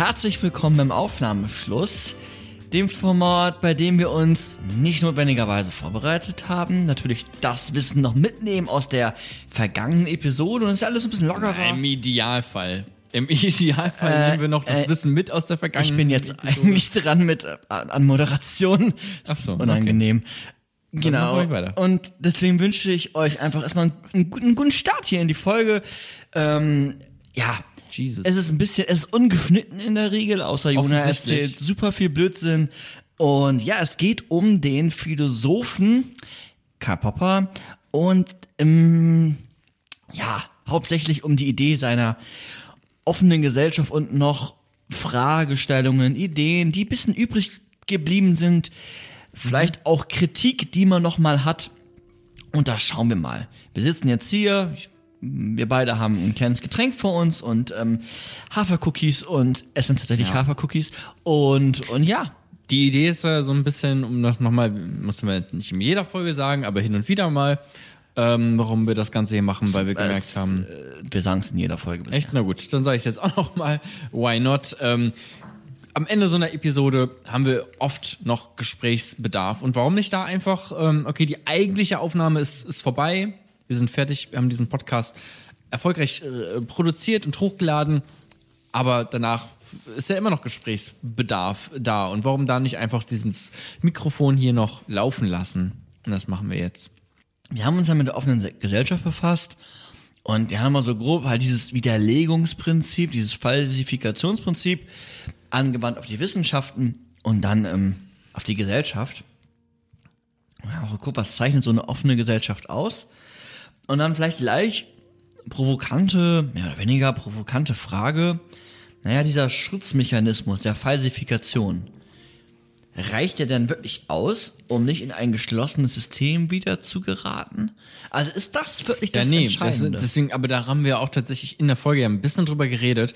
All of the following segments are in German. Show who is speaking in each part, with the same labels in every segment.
Speaker 1: herzlich willkommen beim Aufnahmeschluss, dem Format, bei dem wir uns nicht notwendigerweise vorbereitet haben, natürlich das Wissen noch mitnehmen aus der vergangenen Episode und es ist alles ein bisschen lockerer.
Speaker 2: Im Idealfall. Im Idealfall
Speaker 1: Äh,
Speaker 2: nehmen wir noch das
Speaker 1: äh,
Speaker 2: Wissen mit aus der vergangenen
Speaker 1: Ich bin jetzt
Speaker 2: Episode.
Speaker 1: eigentlich dran mit äh, an Moderation.
Speaker 2: Ach so, okay.
Speaker 1: unangenehm. Genau.
Speaker 2: wir weiter.
Speaker 1: Und deswegen wünsche ich euch einfach erstmal einen, guten- einen guten Start hier in die Folge. Ähm, ja.
Speaker 2: Jesus.
Speaker 1: Es ist ein bisschen, es ist ungeschnitten in der Regel, außer Jona erzählt super viel Blödsinn. Und ja, es geht um den Philosophen Karl Popper und ähm, ja, hauptsächlich um die Idee seiner offenen Gesellschaft und noch Fragestellungen, Ideen, die ein bisschen übrig geblieben sind. Vielleicht auch Kritik, die man noch mal hat. Und da schauen wir mal. Wir sitzen jetzt hier. Wir beide haben ein kleines Getränk vor uns und ähm, Hafercookies und essen tatsächlich
Speaker 2: Ja.
Speaker 1: Hafercookies. Und, und ja,
Speaker 2: Die Idee ist ja so ein bisschen, um noch, noch mal, müssen wir nicht in jeder Folge sagen, aber hin und wieder mal, ähm, warum wir das Ganze hier machen, weil wir gemerkt
Speaker 1: als,
Speaker 2: haben,
Speaker 1: äh, wir sagen es in jeder Folge. bisher.
Speaker 2: Echt? Na gut, dann sage ich jetzt auch noch mal, why not? Ähm, am Ende so einer Episode haben wir oft noch Gesprächsbedarf. Und warum nicht da einfach, ähm, okay, die eigentliche Aufnahme ist, ist vorbei. Wir sind fertig, wir haben diesen Podcast erfolgreich äh, produziert und hochgeladen. Aber danach ist ja immer noch Gesprächsbedarf da. Und warum da nicht einfach dieses Mikrofon hier noch laufen lassen? Und das machen wir jetzt.
Speaker 1: wir haben uns ja mit der offenen Se- Gesellschaft befasst und wir haben mal so grob halt dieses Widerlegungsprinzip, dieses Falsifikationsprinzip angewandt auf die Wissenschaften und dann ähm, auf die Gesellschaft. Ja, auch guck, was zeichnet so eine offene Gesellschaft aus? Und dann vielleicht gleich provokante, mehr oder weniger provokante Frage. Naja, dieser Schutzmechanismus der Falsifikation. Reicht der denn wirklich aus, um nicht in ein geschlossenes System wieder zu geraten? Also ist das wirklich das
Speaker 2: ja, nee, das,
Speaker 1: Entscheidende?
Speaker 2: deswegen, aber da haben wir auch tatsächlich in der Folge ja ein bisschen drüber geredet,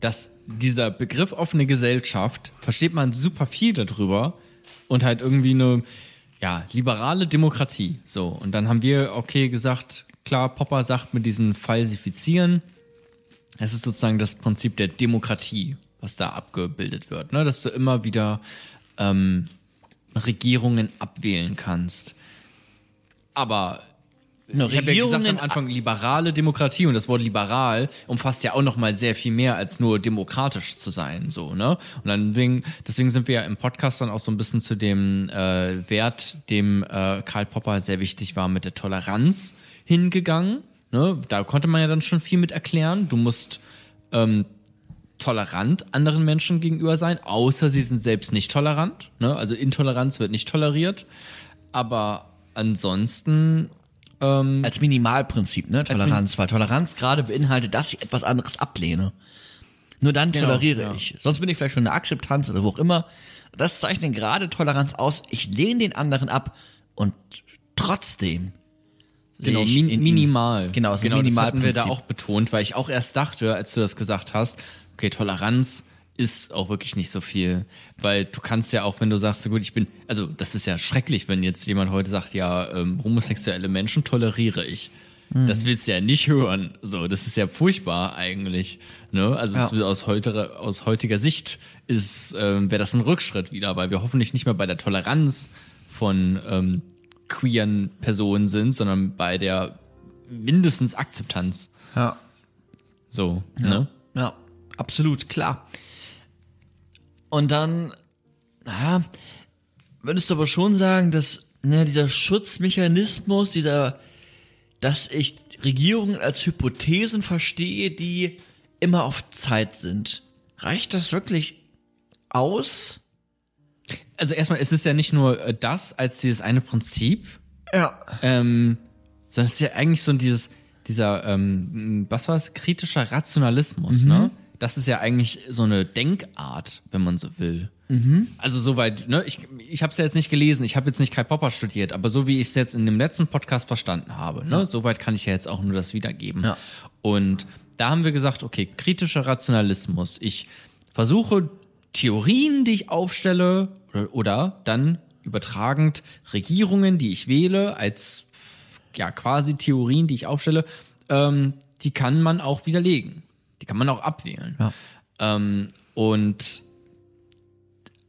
Speaker 2: dass dieser Begriff offene Gesellschaft, versteht man super viel darüber und halt irgendwie eine, ja, liberale Demokratie. So. Und dann haben wir, okay, gesagt, klar, Popper sagt mit diesen Falsifizieren, es ist sozusagen das Prinzip der Demokratie, was da abgebildet wird, ne? dass du immer wieder ähm, Regierungen abwählen kannst. Aber
Speaker 1: No,
Speaker 2: ich habe ja gesagt am Anfang liberale Demokratie und das Wort liberal umfasst ja auch noch mal sehr viel mehr als nur demokratisch zu sein, so ne? Und dann wegen, deswegen sind wir ja im Podcast dann auch so ein bisschen zu dem äh, Wert, dem äh, Karl Popper sehr wichtig war, mit der Toleranz hingegangen. Ne? Da konnte man ja dann schon viel mit erklären. Du musst ähm, tolerant anderen Menschen gegenüber sein, außer sie sind selbst nicht tolerant. Ne? Also Intoleranz wird nicht toleriert. Aber ansonsten
Speaker 1: als Minimalprinzip, ne? Toleranz, weil Toleranz gerade beinhaltet, dass ich etwas anderes ablehne. Nur dann
Speaker 2: Genau,
Speaker 1: toleriere
Speaker 2: ja.
Speaker 1: ich. Sonst bin ich vielleicht schon eine Akzeptanz oder wo auch immer. Das zeichnet gerade Toleranz aus. Ich lehne den anderen ab und trotzdem
Speaker 2: Genau, min
Speaker 1: in
Speaker 2: minimal.
Speaker 1: Genau, so
Speaker 2: genau das hatten wir da auch betont, weil ich auch erst dachte, als du das gesagt hast, okay, Toleranz ist auch wirklich nicht so viel, weil du kannst ja auch, wenn du sagst, so gut, ich bin, also das ist ja schrecklich, wenn jetzt jemand heute sagt, ja, ähm, homosexuelle Menschen toleriere ich.
Speaker 1: Mhm.
Speaker 2: Das willst du ja nicht hören. So, das ist ja furchtbar eigentlich. Ne? Also
Speaker 1: Ja.
Speaker 2: aus, heutiger, aus heutiger Sicht ist, ähm, wäre das ein Rückschritt wieder, weil wir hoffentlich nicht mehr bei der Toleranz von ähm, queeren Personen sind, sondern bei der mindestens Akzeptanz.
Speaker 1: Ja,
Speaker 2: So, ne?
Speaker 1: ja, absolut, klar. Und dann, naja, würdest du aber schon sagen, dass ne, dieser Schutzmechanismus, dieser, dass ich Regierungen als Hypothesen verstehe, die immer auf Zeit sind. Reicht das wirklich aus?
Speaker 2: Also erstmal, es ist ja nicht nur äh, das als dieses eine Prinzip,
Speaker 1: Ja.
Speaker 2: ähm, sondern es ist ja eigentlich so dieses, dieser, ähm, was war es, kritischer Rationalismus, ne? Das ist ja eigentlich so eine Denkart, wenn man so will. Also soweit, ne, ich, ich habe es ja jetzt nicht gelesen, ich habe jetzt nicht Kai Popper studiert, aber so wie ich es jetzt in dem letzten Podcast verstanden habe, ne, soweit kann ich ja jetzt auch nur das wiedergeben.
Speaker 1: Ja.
Speaker 2: Und da haben wir gesagt, okay, kritischer Rationalismus. Ich versuche Theorien, die ich aufstelle, oder, oder dann übertragend Regierungen, die ich wähle, als ja quasi Theorien, die ich aufstelle, ähm, die kann man auch widerlegen. Die kann man auch abwählen.
Speaker 1: Ja.
Speaker 2: Ähm, Und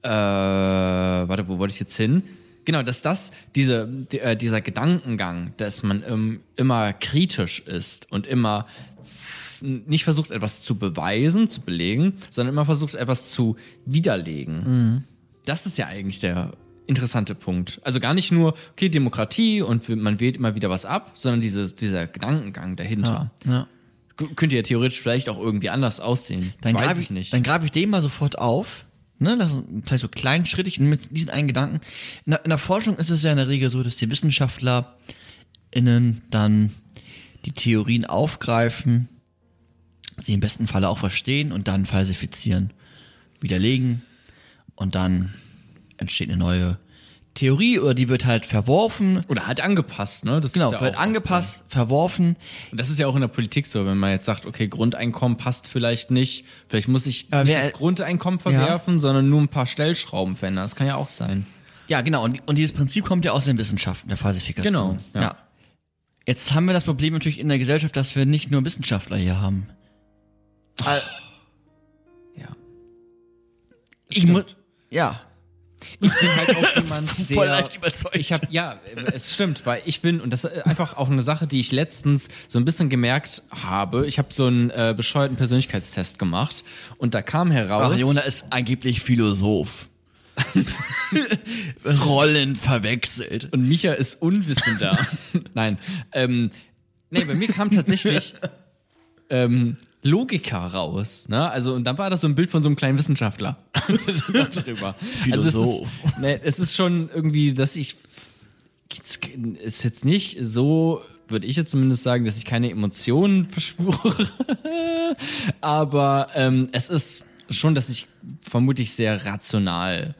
Speaker 2: äh, warte, wo wollte ich jetzt hin? Genau, dass das, diese, die, äh, dieser Gedankengang, dass man ähm, immer kritisch ist und immer nicht versucht, etwas zu beweisen, zu belegen, sondern immer versucht, etwas zu widerlegen. Das ist ja eigentlich der interessante Punkt. Also gar nicht nur, okay, Demokratie und man wählt immer wieder was ab, sondern dieses, dieser Gedankengang dahinter.
Speaker 1: Ja.
Speaker 2: K- Könnte ja theoretisch vielleicht auch irgendwie anders aussehen.
Speaker 1: Dann
Speaker 2: Weiß ich
Speaker 1: ich,
Speaker 2: nicht.
Speaker 1: Dann greife ich den mal sofort auf. Ne, das ist vielleicht so kleinschrittig mit diesen einen Gedanken. In der, in der Forschung ist es ja in der Regel so, dass die WissenschaftlerInnen dann die Theorien aufgreifen, sie im besten Falle auch verstehen und dann falsifizieren, widerlegen und dann entsteht eine neue Theorie oder die wird halt verworfen.
Speaker 2: Oder halt angepasst, ne? Das
Speaker 1: Genau,
Speaker 2: ist ja
Speaker 1: wird angepasst, verworfen.
Speaker 2: So. Und das ist ja auch in der Politik so, wenn man jetzt sagt, okay, Grundeinkommen passt vielleicht nicht, vielleicht muss ich
Speaker 1: Aber
Speaker 2: nicht
Speaker 1: wer-
Speaker 2: das Grundeinkommen verwerfen, sondern nur ein paar Stellschrauben verändern. Das kann ja auch sein.
Speaker 1: Ja, genau. Und, und dieses Prinzip kommt ja aus den Wissenschaften, der Falsifikation.
Speaker 2: Genau, ja.
Speaker 1: Jetzt haben wir das Problem natürlich in der Gesellschaft, dass wir nicht nur Wissenschaftler hier haben. Äh,
Speaker 2: Ja.
Speaker 1: ich
Speaker 2: stimmt.
Speaker 1: muss, ja.
Speaker 2: Ich bin halt auch jemand, der.
Speaker 1: Voll leicht überzeugt.
Speaker 2: Ich habe ja, es stimmt, weil ich bin und das ist einfach auch eine Sache, die ich letztens so ein bisschen gemerkt habe. Ich habe so einen äh, bescheuerten Persönlichkeitstest gemacht und da kam heraus.
Speaker 1: Jona ist angeblich Philosoph. Rollen verwechselt.
Speaker 2: Und Micha ist unwissender. Nein. Ähm, nee, bei mir kam tatsächlich ähm, Logiker raus. Ne? Also, und dann war das so ein Bild von so einem kleinen Wissenschaftler. darüber. Also es ist, nee, es ist schon irgendwie, dass ich es ist jetzt nicht so, würde ich jetzt zumindest sagen, dass ich keine Emotionen verspüre. Aber ähm, es ist schon, dass ich vermutlich sehr rational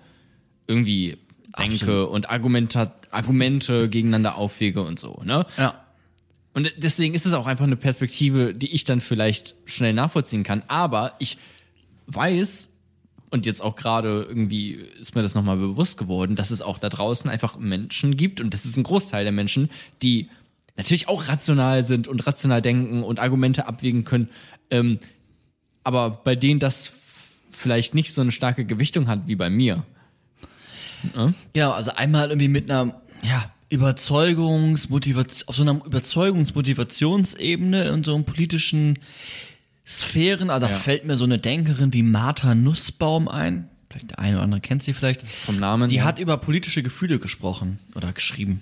Speaker 2: irgendwie denke und Argumenta Argumente gegeneinander aufwege und so. Ne?
Speaker 1: Ja.
Speaker 2: Und deswegen ist es auch einfach eine Perspektive, die ich dann vielleicht schnell nachvollziehen kann. Aber ich weiß, und jetzt auch gerade irgendwie ist mir das nochmal bewusst geworden, dass es auch da draußen einfach Menschen gibt, und das ist ein Großteil der Menschen, die natürlich auch rational sind und rational denken und Argumente abwägen können, ähm, aber bei denen das vielleicht nicht so eine starke Gewichtung hat wie bei mir.
Speaker 1: Genau, also einmal irgendwie mit einer, ja, Überzeugungsmotivation, auf so einer Überzeugungsmotivationsebene in so einem politischen Sphären, also da
Speaker 2: Ja.
Speaker 1: fällt mir so eine Denkerin wie Martha Nussbaum ein. Vielleicht der eine oder andere kennt sie vielleicht.
Speaker 2: Vom Namen.
Speaker 1: Die
Speaker 2: ja.
Speaker 1: hat über politische Gefühle gesprochen oder geschrieben.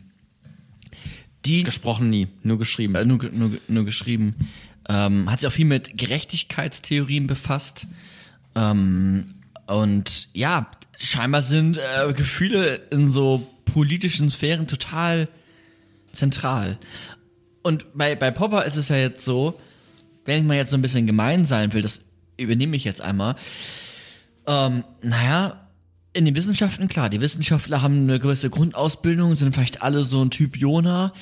Speaker 1: Die
Speaker 2: gesprochen nie, nur geschrieben.
Speaker 1: äh, nur, nur, nur geschrieben. Ähm, hat sich auch viel mit Gerechtigkeitstheorien befasst. Ähm, und ja, scheinbar sind äh, Gefühle in so politischen Sphären total zentral. Und bei, bei Popper ist es ja jetzt so, wenn ich mal jetzt so ein bisschen gemein sein will, das übernehme ich jetzt einmal. Ähm, naja, in den Wissenschaften, klar, die Wissenschaftler haben eine gewisse Grundausbildung, sind vielleicht alle so ein Typ Jona.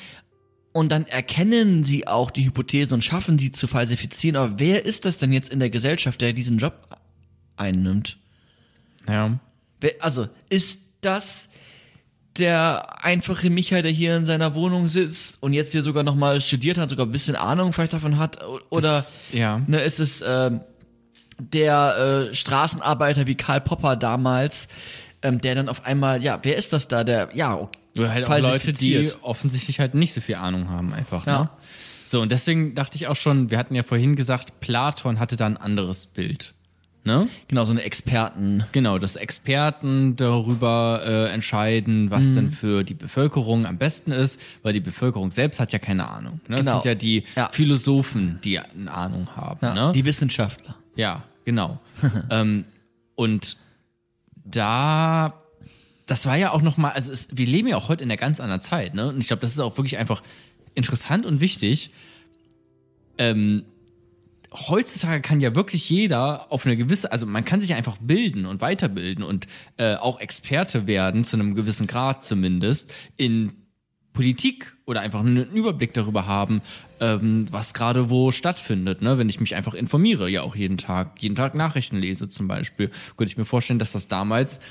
Speaker 1: Und dann erkennen sie auch die Hypothesen und schaffen sie zu falsifizieren. Aber wer ist das denn jetzt in der Gesellschaft, der diesen Job einnimmt?
Speaker 2: ja.
Speaker 1: Wer, also, ist das der einfache Michael, der hier in seiner Wohnung sitzt und jetzt hier sogar nochmal studiert hat, sogar ein bisschen Ahnung vielleicht davon hat? Oder
Speaker 2: Das- ja.
Speaker 1: ne, ist es ähm, der äh, Straßenarbeiter wie Karl Popper damals, ähm, der dann auf einmal, ja, wer ist das da, der, ja, okay,
Speaker 2: Oder halt auch Leute, die offensichtlich halt nicht so viel Ahnung haben, einfach.
Speaker 1: Ja.
Speaker 2: Ne? So, und deswegen dachte ich auch schon, wir hatten ja vorhin gesagt, Platon hatte da ein anderes Bild. Ne?
Speaker 1: Genau, so eine Experten.
Speaker 2: Genau, dass Experten darüber äh, entscheiden, was
Speaker 1: Mhm.
Speaker 2: denn für die Bevölkerung am besten ist, weil die Bevölkerung selbst hat ja keine Ahnung. Ne? Das
Speaker 1: Genau.
Speaker 2: sind ja die
Speaker 1: Ja.
Speaker 2: Philosophen, die eine Ahnung haben.
Speaker 1: Ja,
Speaker 2: ne?
Speaker 1: Die Wissenschaftler.
Speaker 2: Ja, genau. ähm, und da, das war ja auch noch mal, also es, wir leben ja auch heute in einer ganz anderen Zeit, ne? Und ich glaube, das ist auch wirklich einfach interessant und wichtig. Ähm, heutzutage kann ja wirklich jeder auf eine gewisse, also man kann sich einfach bilden und weiterbilden und äh, auch Experte werden, zu einem gewissen Grad zumindest, in Politik oder einfach einen Überblick darüber haben, ähm, was gerade wo stattfindet. Ne? Wenn ich mich einfach informiere, ja auch jeden Tag, jeden Tag Nachrichten lese zum Beispiel, könnte ich mir vorstellen, dass das damals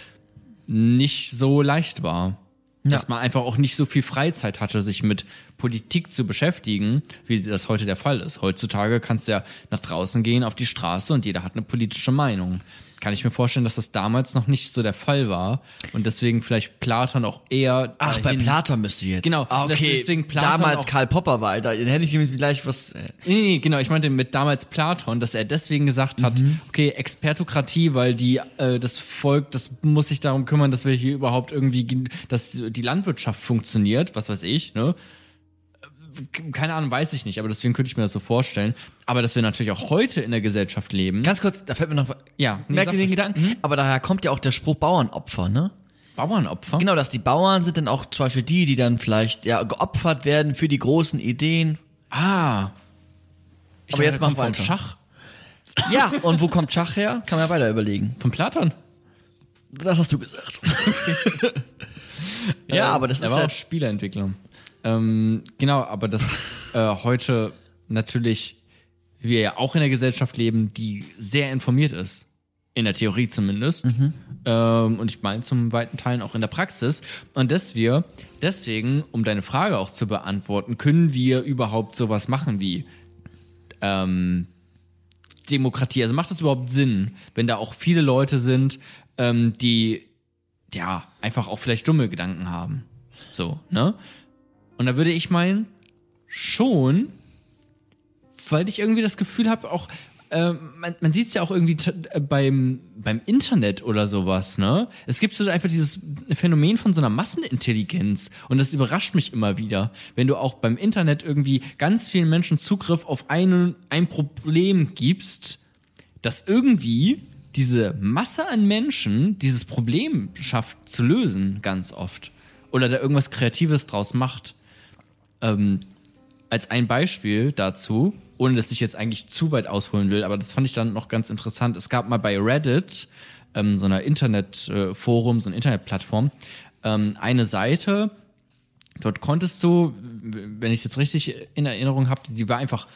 Speaker 2: nicht so leicht war. Dass man einfach auch nicht so viel Freizeit hatte, sich mit Politik zu beschäftigen, wie das heute der Fall ist. Heutzutage kannst du ja nach draußen gehen auf die Straße und jeder hat eine politische Meinung kann ich mir vorstellen, dass das damals noch nicht so der Fall war und deswegen vielleicht Platon auch eher.
Speaker 1: Ach, bei Platon müsste jetzt.
Speaker 2: Genau,
Speaker 1: Ah, okay.
Speaker 2: deswegen Platon
Speaker 1: Damals Karl Popper war. Dann hätte ich ihm gleich was. Äh,
Speaker 2: Nee, nee, genau, ich meinte mit damals Platon, dass er deswegen gesagt hat,
Speaker 1: Mhm.
Speaker 2: okay, Expertokratie, weil die äh, das Volk, das muss sich darum kümmern, dass wir hier überhaupt irgendwie, gen- dass die Landwirtschaft funktioniert, was weiß ich, ne? Äh, Keine Ahnung, weiß ich nicht, aber deswegen könnte ich mir das so vorstellen. Aber dass wir natürlich auch heute in der Gesellschaft leben.
Speaker 1: ganz kurz, da fällt mir noch.
Speaker 2: Ja, nee,
Speaker 1: merkt ihr den. Gedanken? Aber daher kommt ja auch der Spruch Bauernopfer, ne?
Speaker 2: Bauernopfer.
Speaker 1: Genau, dass die Bauern sind dann auch zum Beispiel die, die dann vielleicht ja geopfert werden für die großen Ideen.
Speaker 2: Ah. Ich
Speaker 1: Aber
Speaker 2: dachte,
Speaker 1: jetzt
Speaker 2: das
Speaker 1: mach
Speaker 2: kommt vom
Speaker 1: weiter.
Speaker 2: Schach.
Speaker 1: Ja, und wo kommt Schach her? Kann man ja weiter überlegen.
Speaker 2: Von Platon.
Speaker 1: Das hast du gesagt. ja, aber das
Speaker 2: er
Speaker 1: ist
Speaker 2: war
Speaker 1: ja
Speaker 2: auch Spieleentwicklung. Ähm, genau, aber dass äh, heute natürlich wir ja auch in der Gesellschaft leben, die sehr informiert ist. In der Theorie zumindest. Ähm, und ich meine zum weiten Teilen auch in der Praxis. Und dass wir deswegen, um deine Frage auch zu beantworten, können wir überhaupt sowas machen wie ähm, Demokratie? Also macht das überhaupt Sinn, wenn da auch viele Leute sind, ähm, die ja einfach auch vielleicht dumme Gedanken haben? So, ne? Und da würde ich meinen, schon, weil ich irgendwie das Gefühl habe, auch, äh, man, man sieht es ja auch irgendwie äh, beim, beim Internet oder sowas, ne? Es gibt so einfach dieses Phänomen von so einer Massenintelligenz und das überrascht mich immer wieder, wenn du auch beim Internet irgendwie ganz vielen Menschen Zugriff auf einen, ein Problem gibst, dass irgendwie diese Masse an Menschen dieses Problem schafft zu lösen, ganz oft. Oder da irgendwas Kreatives draus macht. Ähm, als ein Beispiel dazu, ohne dass ich jetzt eigentlich zu weit ausholen will, aber das fand ich dann noch ganz interessant. Es gab mal bei Reddit, ähm, so einer Internetforum, so eine Internetplattform, ähm, eine Seite, dort konntest du, wenn ich es jetzt richtig in Erinnerung habe, die war einfach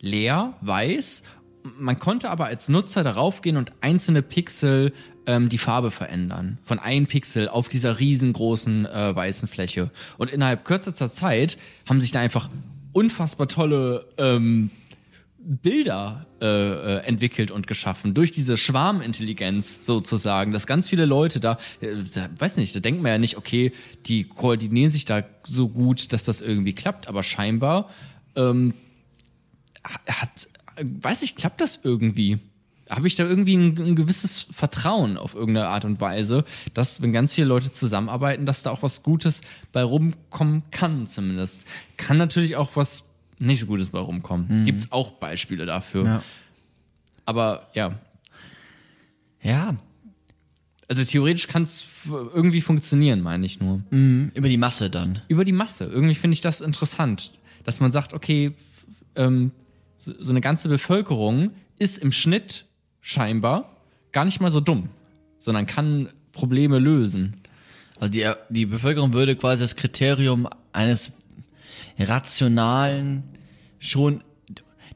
Speaker 2: leer, weiß. Man konnte aber als Nutzer darauf gehen und einzelne Pixel ähm, die Farbe verändern. Von einem Pixel auf dieser riesengroßen äh, weißen Fläche. Und innerhalb kürzester Zeit haben sich da einfach unfassbar tolle ähm, Bilder äh, äh, entwickelt und geschaffen durch diese Schwarmintelligenz sozusagen, dass ganz viele Leute da, äh, da, weiß nicht, da denkt man ja nicht, okay, die koordinieren sich da so gut, dass das irgendwie klappt, aber scheinbar ähm, hat, weiß ich, klappt das irgendwie? Habe ich da irgendwie ein, ein gewisses Vertrauen auf irgendeine Art und Weise, dass, wenn ganz viele Leute zusammenarbeiten, dass da auch was Gutes bei rumkommen kann, zumindest. Kann natürlich auch was nicht so Gutes bei rumkommen. Gibt es auch Beispiele dafür.
Speaker 1: Ja.
Speaker 2: Aber ja,
Speaker 1: Ja,
Speaker 2: also theoretisch kann es irgendwie funktionieren, meine ich nur.
Speaker 1: über die Masse dann.
Speaker 2: über die Masse. Irgendwie finde ich das interessant, dass man sagt, okay, ähm, so so eine ganze Bevölkerung ist im Schnitt scheinbar gar nicht mal so dumm, sondern kann Probleme lösen.
Speaker 1: Also die, die Bevölkerung würde quasi das Kriterium eines rationalen schon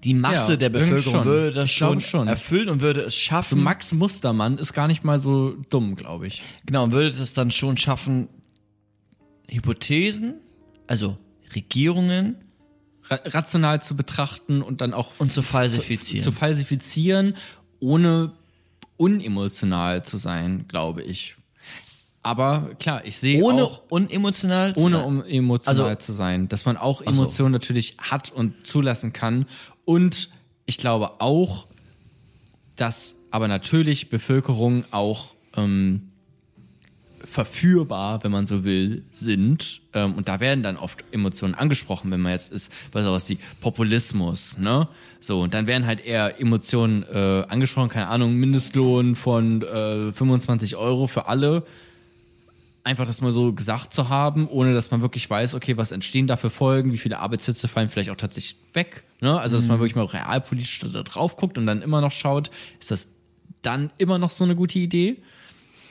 Speaker 1: die Masse
Speaker 2: Ja,
Speaker 1: der Bevölkerung würde das schon,
Speaker 2: schon.
Speaker 1: erfüllen und würde es
Speaker 2: So
Speaker 1: schaffen.
Speaker 2: Max Mustermann ist gar nicht mal so dumm, glaube ich.
Speaker 1: Genau, und würde es dann schon schaffen, Hypothesen, also Regierungen
Speaker 2: Ra rational zu betrachten und dann auch
Speaker 1: und zu falsifizieren.
Speaker 2: zu falsifizieren, ohne unemotional zu sein, glaube ich. Aber klar, ich sehe
Speaker 1: ohne
Speaker 2: auch
Speaker 1: unemotional zu
Speaker 2: ohne
Speaker 1: sein.
Speaker 2: emotional
Speaker 1: Also-
Speaker 2: zu sein, dass man auch
Speaker 1: so.
Speaker 2: Emotionen natürlich hat und zulassen kann. Und ich glaube auch, dass aber natürlich Bevölkerung auch ähm, verführbar, wenn man so will, sind. Ähm, und da werden dann oft Emotionen angesprochen, wenn man jetzt ist, bei sowas wie Populismus, ne? So, und dann werden halt eher Emotionen äh, angesprochen, keine Ahnung, Mindestlohn von äh, 25 Euro für alle einfach das mal so gesagt zu haben, ohne dass man wirklich weiß, okay, was entstehen da für Folgen, wie viele Arbeitsplätze fallen vielleicht auch tatsächlich weg. Ne? Also, dass man wirklich mal realpolitisch da drauf guckt und dann immer noch schaut, ist das dann immer noch so eine gute Idee?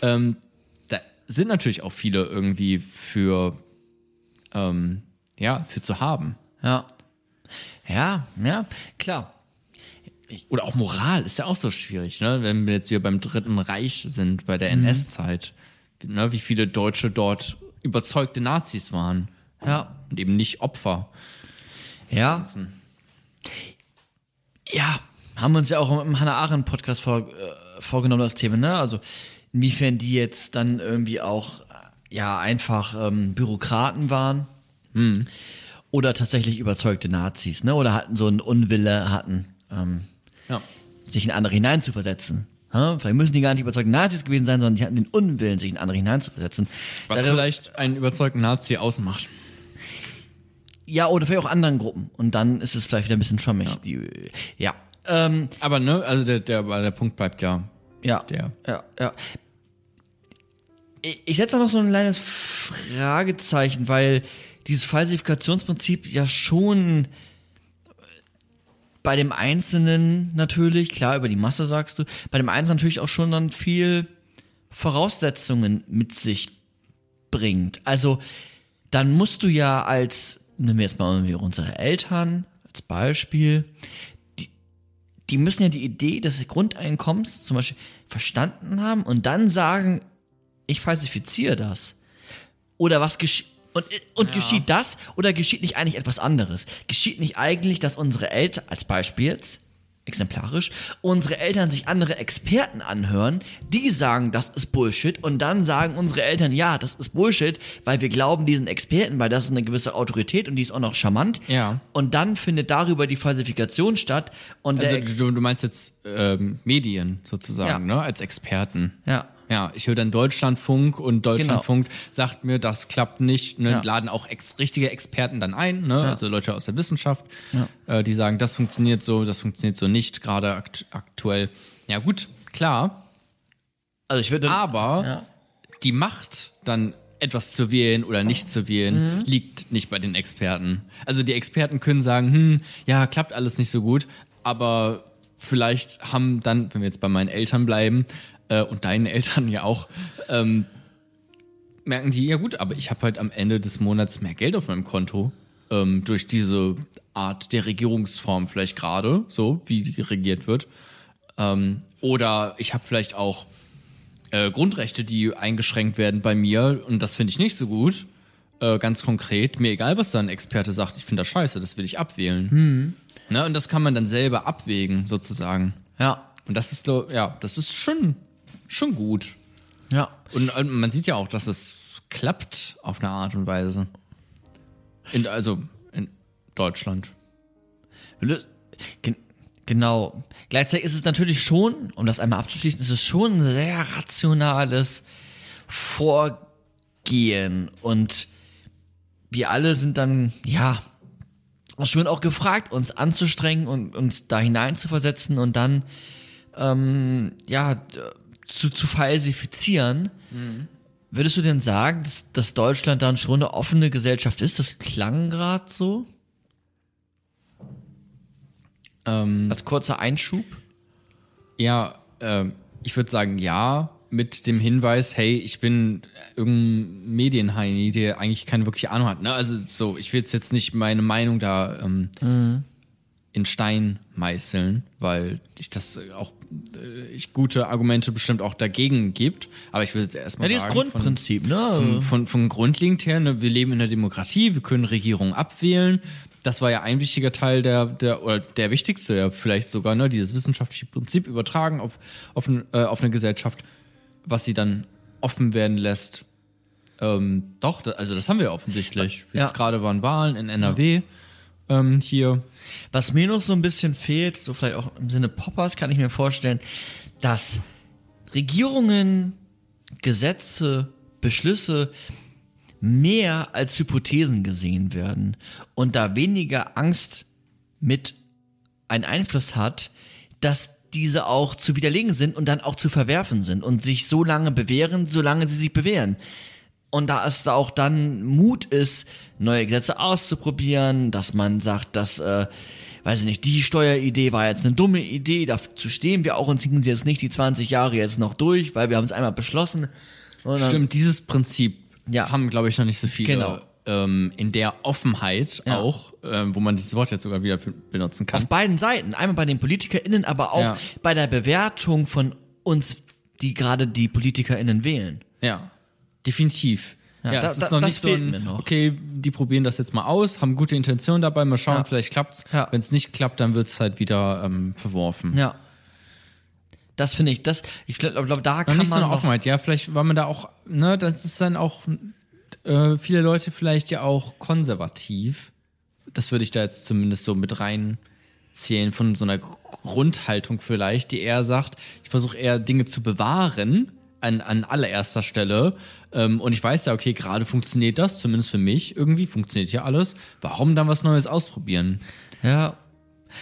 Speaker 2: Ähm, sind natürlich auch viele irgendwie für, ähm, ja, für zu haben.
Speaker 1: Ja. Ja, ja, klar.
Speaker 2: Oder auch Moral ist ja auch so schwierig, ne? Wenn wir jetzt wieder beim Dritten Reich sind, bei der NS-Zeit, ne? wie viele Deutsche dort überzeugte Nazis waren.
Speaker 1: Ja.
Speaker 2: und eben nicht Opfer.
Speaker 1: Ja. Ja, haben wir uns ja auch im Hannah Arendt Podcast vor, äh, vorgenommen, das Thema, ne? Also inwiefern die jetzt dann irgendwie auch ja einfach ähm, Bürokraten waren oder tatsächlich überzeugte Nazis, ne? Oder hatten so einen Unwille, hatten ähm,
Speaker 2: Ja.
Speaker 1: sich in andere hineinzuversetzen. Ha? Vielleicht müssen die gar nicht überzeugte Nazis gewesen sein, sondern die hatten den Unwillen, sich in andere hineinzuversetzen.
Speaker 2: Was
Speaker 1: Darüber-
Speaker 2: vielleicht einen überzeugten Nazi ausmacht.
Speaker 1: ja, oder vielleicht auch anderen Gruppen. Und dann ist es vielleicht wieder ein bisschen schwammig. Ja. Die, ja. Ähm,
Speaker 2: Aber ne, also der, der, der Punkt bleibt ja.
Speaker 1: Ja.
Speaker 2: Der.
Speaker 1: Ja, ja. Ich, ich setze auch noch so ein kleines Fragezeichen, weil dieses Falsifikationsprinzip ja schon bei dem Einzelnen natürlich, klar, über die Masse sagst du, bei dem Einzelnen natürlich auch schon dann viel Voraussetzungen mit sich bringt. Also, dann musst du ja als, nehmen wir jetzt mal unsere Eltern als Beispiel, die müssen ja die Idee des Grundeinkommens zum Beispiel verstanden haben und dann sagen, ich falsifiziere das. Oder was geschieht. Und, und geschieht das oder geschieht nicht eigentlich etwas anderes? Geschieht nicht eigentlich, dass unsere Eltern, als Beispiel jetzt, exemplarisch, unsere Eltern sich andere Experten anhören, die sagen, das ist Bullshit und dann sagen unsere Eltern, ja, das ist Bullshit, weil wir glauben diesen Experten, weil das ist eine gewisse Autorität und die ist auch noch charmant.
Speaker 2: Ja.
Speaker 1: Und dann findet darüber die Falsifikation statt und
Speaker 2: Also du meinst jetzt ähm, Medien sozusagen,
Speaker 1: Ja.
Speaker 2: ne? Als Experten.
Speaker 1: Ja.
Speaker 2: Ja, ich höre dann Deutschlandfunk und Deutschlandfunk sagt mir, das klappt nicht. Ne?
Speaker 1: Ja.
Speaker 2: Laden auch ex richtige Experten dann ein, ne? also Leute aus der Wissenschaft, äh, die sagen, das funktioniert so, das funktioniert so nicht, gerade akt aktuell. Ja gut, klar,
Speaker 1: Also ich würde
Speaker 2: aber
Speaker 1: Ja.
Speaker 2: die Macht dann etwas zu wählen oder nicht zu wählen, liegt nicht bei den Experten. Also die Experten können sagen, hm, ja, klappt alles nicht so gut, aber vielleicht haben dann, wenn wir jetzt bei meinen Eltern bleiben, äh, und deinen Eltern ja auch, ähm, merken die, ja gut, aber ich habe halt am Ende des Monats mehr Geld auf meinem Konto ähm, durch diese Art der Regierungsform vielleicht gerade, so wie die regiert wird. Ähm, oder ich habe vielleicht auch äh, Grundrechte, die eingeschränkt werden bei mir und das finde ich nicht so gut. Äh, ganz konkret, mir egal, was da ein Experte sagt, ich finde das scheiße, das will ich abwählen. Ne? Und das kann man dann selber abwägen, sozusagen.
Speaker 1: Ja.
Speaker 2: Und das ist so, ja, das ist schon, schon gut.
Speaker 1: Ja.
Speaker 2: Und man sieht ja auch, dass es klappt auf eine Art und Weise. In, also in Deutschland.
Speaker 1: Gen genau. Gleichzeitig ist es natürlich schon, um das einmal abzuschließen, ist es schon ein sehr rationales Vorgehen und wir alle sind dann, ja, schon auch gefragt, uns anzustrengen und uns da hinein zu versetzen und dann, ähm, ja, zu, zu falsifizieren. Würdest du denn sagen, dass, dass Deutschland dann schon eine offene Gesellschaft ist? Das klang gerade so.
Speaker 2: Ähm,
Speaker 1: Als kurzer Einschub.
Speaker 2: ja, ähm, ich würde sagen, ja, mit dem Hinweis, hey, ich bin irgendein Medienheini, der eigentlich keine wirkliche Ahnung hat. Ne? Also so, ich will jetzt jetzt nicht meine Meinung da ähm, in Stein meißeln, weil ich das auch äh, ich gute Argumente bestimmt auch dagegen gibt. Aber ich will jetzt
Speaker 1: Ja,
Speaker 2: erstmal
Speaker 1: dieses
Speaker 2: sagen, von-
Speaker 1: Grundprinzip, ne?
Speaker 2: von, von, von grundlegend her, ne, wir leben in der Demokratie, wir können Regierungen abwählen. Das war ja ein wichtiger Teil der, der oder der wichtigste, ja, vielleicht sogar, ne, dieses wissenschaftliche Prinzip übertragen auf, auf, äh, auf eine Gesellschaft, was sie dann offen werden lässt. Ähm, doch, also das haben wir offensichtlich.
Speaker 1: Ja.
Speaker 2: Jetzt gerade waren Wahlen in NRW ähm, hier.
Speaker 1: Was mir noch so ein bisschen fehlt, so vielleicht auch im Sinne Poppers, kann ich mir vorstellen, dass Regierungen, Gesetze, Beschlüsse mehr als Hypothesen gesehen werden und da weniger Angst mit einen Einfluss hat, dass diese auch zu widerlegen sind und dann auch zu verwerfen sind und sich so lange bewähren, solange sie sich bewähren. Und da es da auch dann Mut ist, neue Gesetze auszuprobieren, dass man sagt, dass, äh, weiß ich nicht, die Steueridee war jetzt eine dumme Idee, dazu stehen wir auch und ziehen sie jetzt nicht die 20 Jahre jetzt noch durch, weil wir haben es einmal beschlossen. Und
Speaker 2: Stimmt, dieses Prinzip
Speaker 1: Ja.
Speaker 2: haben, glaube ich, noch nicht so viele.
Speaker 1: Genau.
Speaker 2: Ähm, in der Offenheit
Speaker 1: Ja.
Speaker 2: auch, ähm, wo man dieses Wort jetzt sogar wieder benutzen kann.
Speaker 1: Auf beiden Seiten. Einmal bei den PolitikerInnen, aber auch
Speaker 2: Ja.
Speaker 1: bei der Bewertung von uns, die gerade die PolitikerInnen wählen.
Speaker 2: Ja, definitiv. Ja,
Speaker 1: Ja, da-
Speaker 2: es ist
Speaker 1: da-
Speaker 2: noch
Speaker 1: das
Speaker 2: nicht so ein,
Speaker 1: noch.
Speaker 2: okay, die probieren das jetzt mal aus, haben gute Intentionen dabei, mal schauen,
Speaker 1: Ja.
Speaker 2: vielleicht klappt's.
Speaker 1: Ja.
Speaker 2: Wenn es nicht klappt, dann wird's halt wieder ähm, verworfen.
Speaker 1: Ja. Das finde ich, das, ich glaube, glaub, da
Speaker 2: Noch
Speaker 1: kann
Speaker 2: nicht so
Speaker 1: man
Speaker 2: eine
Speaker 1: noch,
Speaker 2: Offenheit, ja, vielleicht war man da auch, ne, das ist dann auch äh, viele Leute vielleicht ja auch konservativ. Das würde ich da jetzt zumindest so mit reinzählen von so einer Grundhaltung vielleicht, die eher sagt, ich versuche eher Dinge zu bewahren an, an allererster Stelle. Ähm, und ich weiß ja, okay, gerade funktioniert das, zumindest für mich. Irgendwie funktioniert ja alles. Warum dann was Neues ausprobieren?
Speaker 1: ja.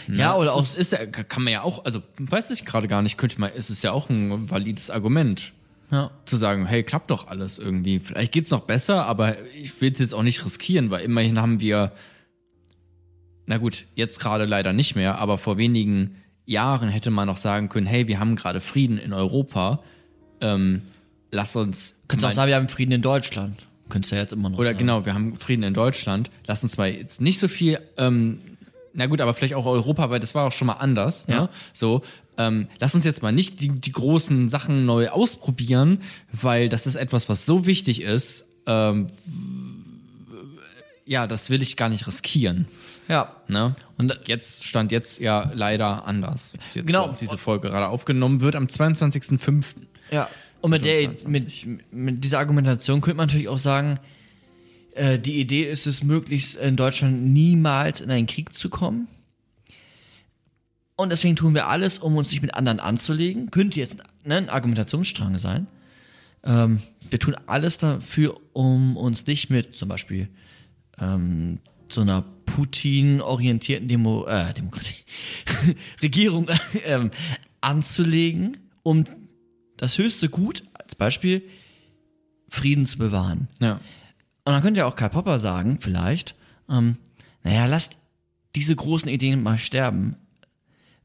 Speaker 1: Ja, oder
Speaker 2: Das
Speaker 1: auch,
Speaker 2: ist, ist ja, kann man ja auch, also weiß ich gerade gar nicht, könnte man, ist es ja auch ein valides Argument
Speaker 1: ja.
Speaker 2: zu sagen, hey, klappt doch alles irgendwie. Vielleicht geht's noch besser, aber ich will es jetzt auch nicht riskieren, weil immerhin haben wir, na gut, jetzt gerade leider nicht mehr, aber vor wenigen Jahren hätte man noch sagen können, hey, wir haben gerade Frieden in Europa, ähm, lass uns
Speaker 1: Könntest du auch sagen, wir haben Frieden in Deutschland. Könntest du ja jetzt immer noch
Speaker 2: oder
Speaker 1: sagen.
Speaker 2: genau, wir haben Frieden in Deutschland. Lass uns mal jetzt nicht so viel, ähm, na gut, aber vielleicht auch Europa, weil das war auch schon mal anders.
Speaker 1: Ja.
Speaker 2: Ne? So, ähm, lass uns jetzt mal nicht die, die großen Sachen neu ausprobieren, weil das ist etwas, was so wichtig ist. Ähm, ja, das will ich gar nicht riskieren.
Speaker 1: Ja.
Speaker 2: Ne? Und jetzt stand jetzt ja leider anders. Jetzt,
Speaker 1: Genau.
Speaker 2: diese Folge gerade aufgenommen wird am 22.05.
Speaker 1: Ja. Und mit, der,
Speaker 2: 2022.
Speaker 1: mit, mit dieser Argumentation könnte man natürlich auch sagen, äh, die Idee ist es, möglichst in Deutschland niemals in einen Krieg zu kommen. Und deswegen tun wir alles, um uns nicht mit anderen anzulegen. Könnte jetzt ne, ein Argumentationsstrang sein. Ähm, wir tun alles dafür, um uns nicht mit zum Beispiel ähm, so einer Putin-orientierten Demo äh, Demokratie Regierung ähm, anzulegen, um das höchste Gut, als Beispiel, Frieden zu bewahren.
Speaker 2: Ja.
Speaker 1: Und dann könnte ja auch Karl Popper sagen, vielleicht, ähm, naja, lasst diese großen Ideen mal sterben,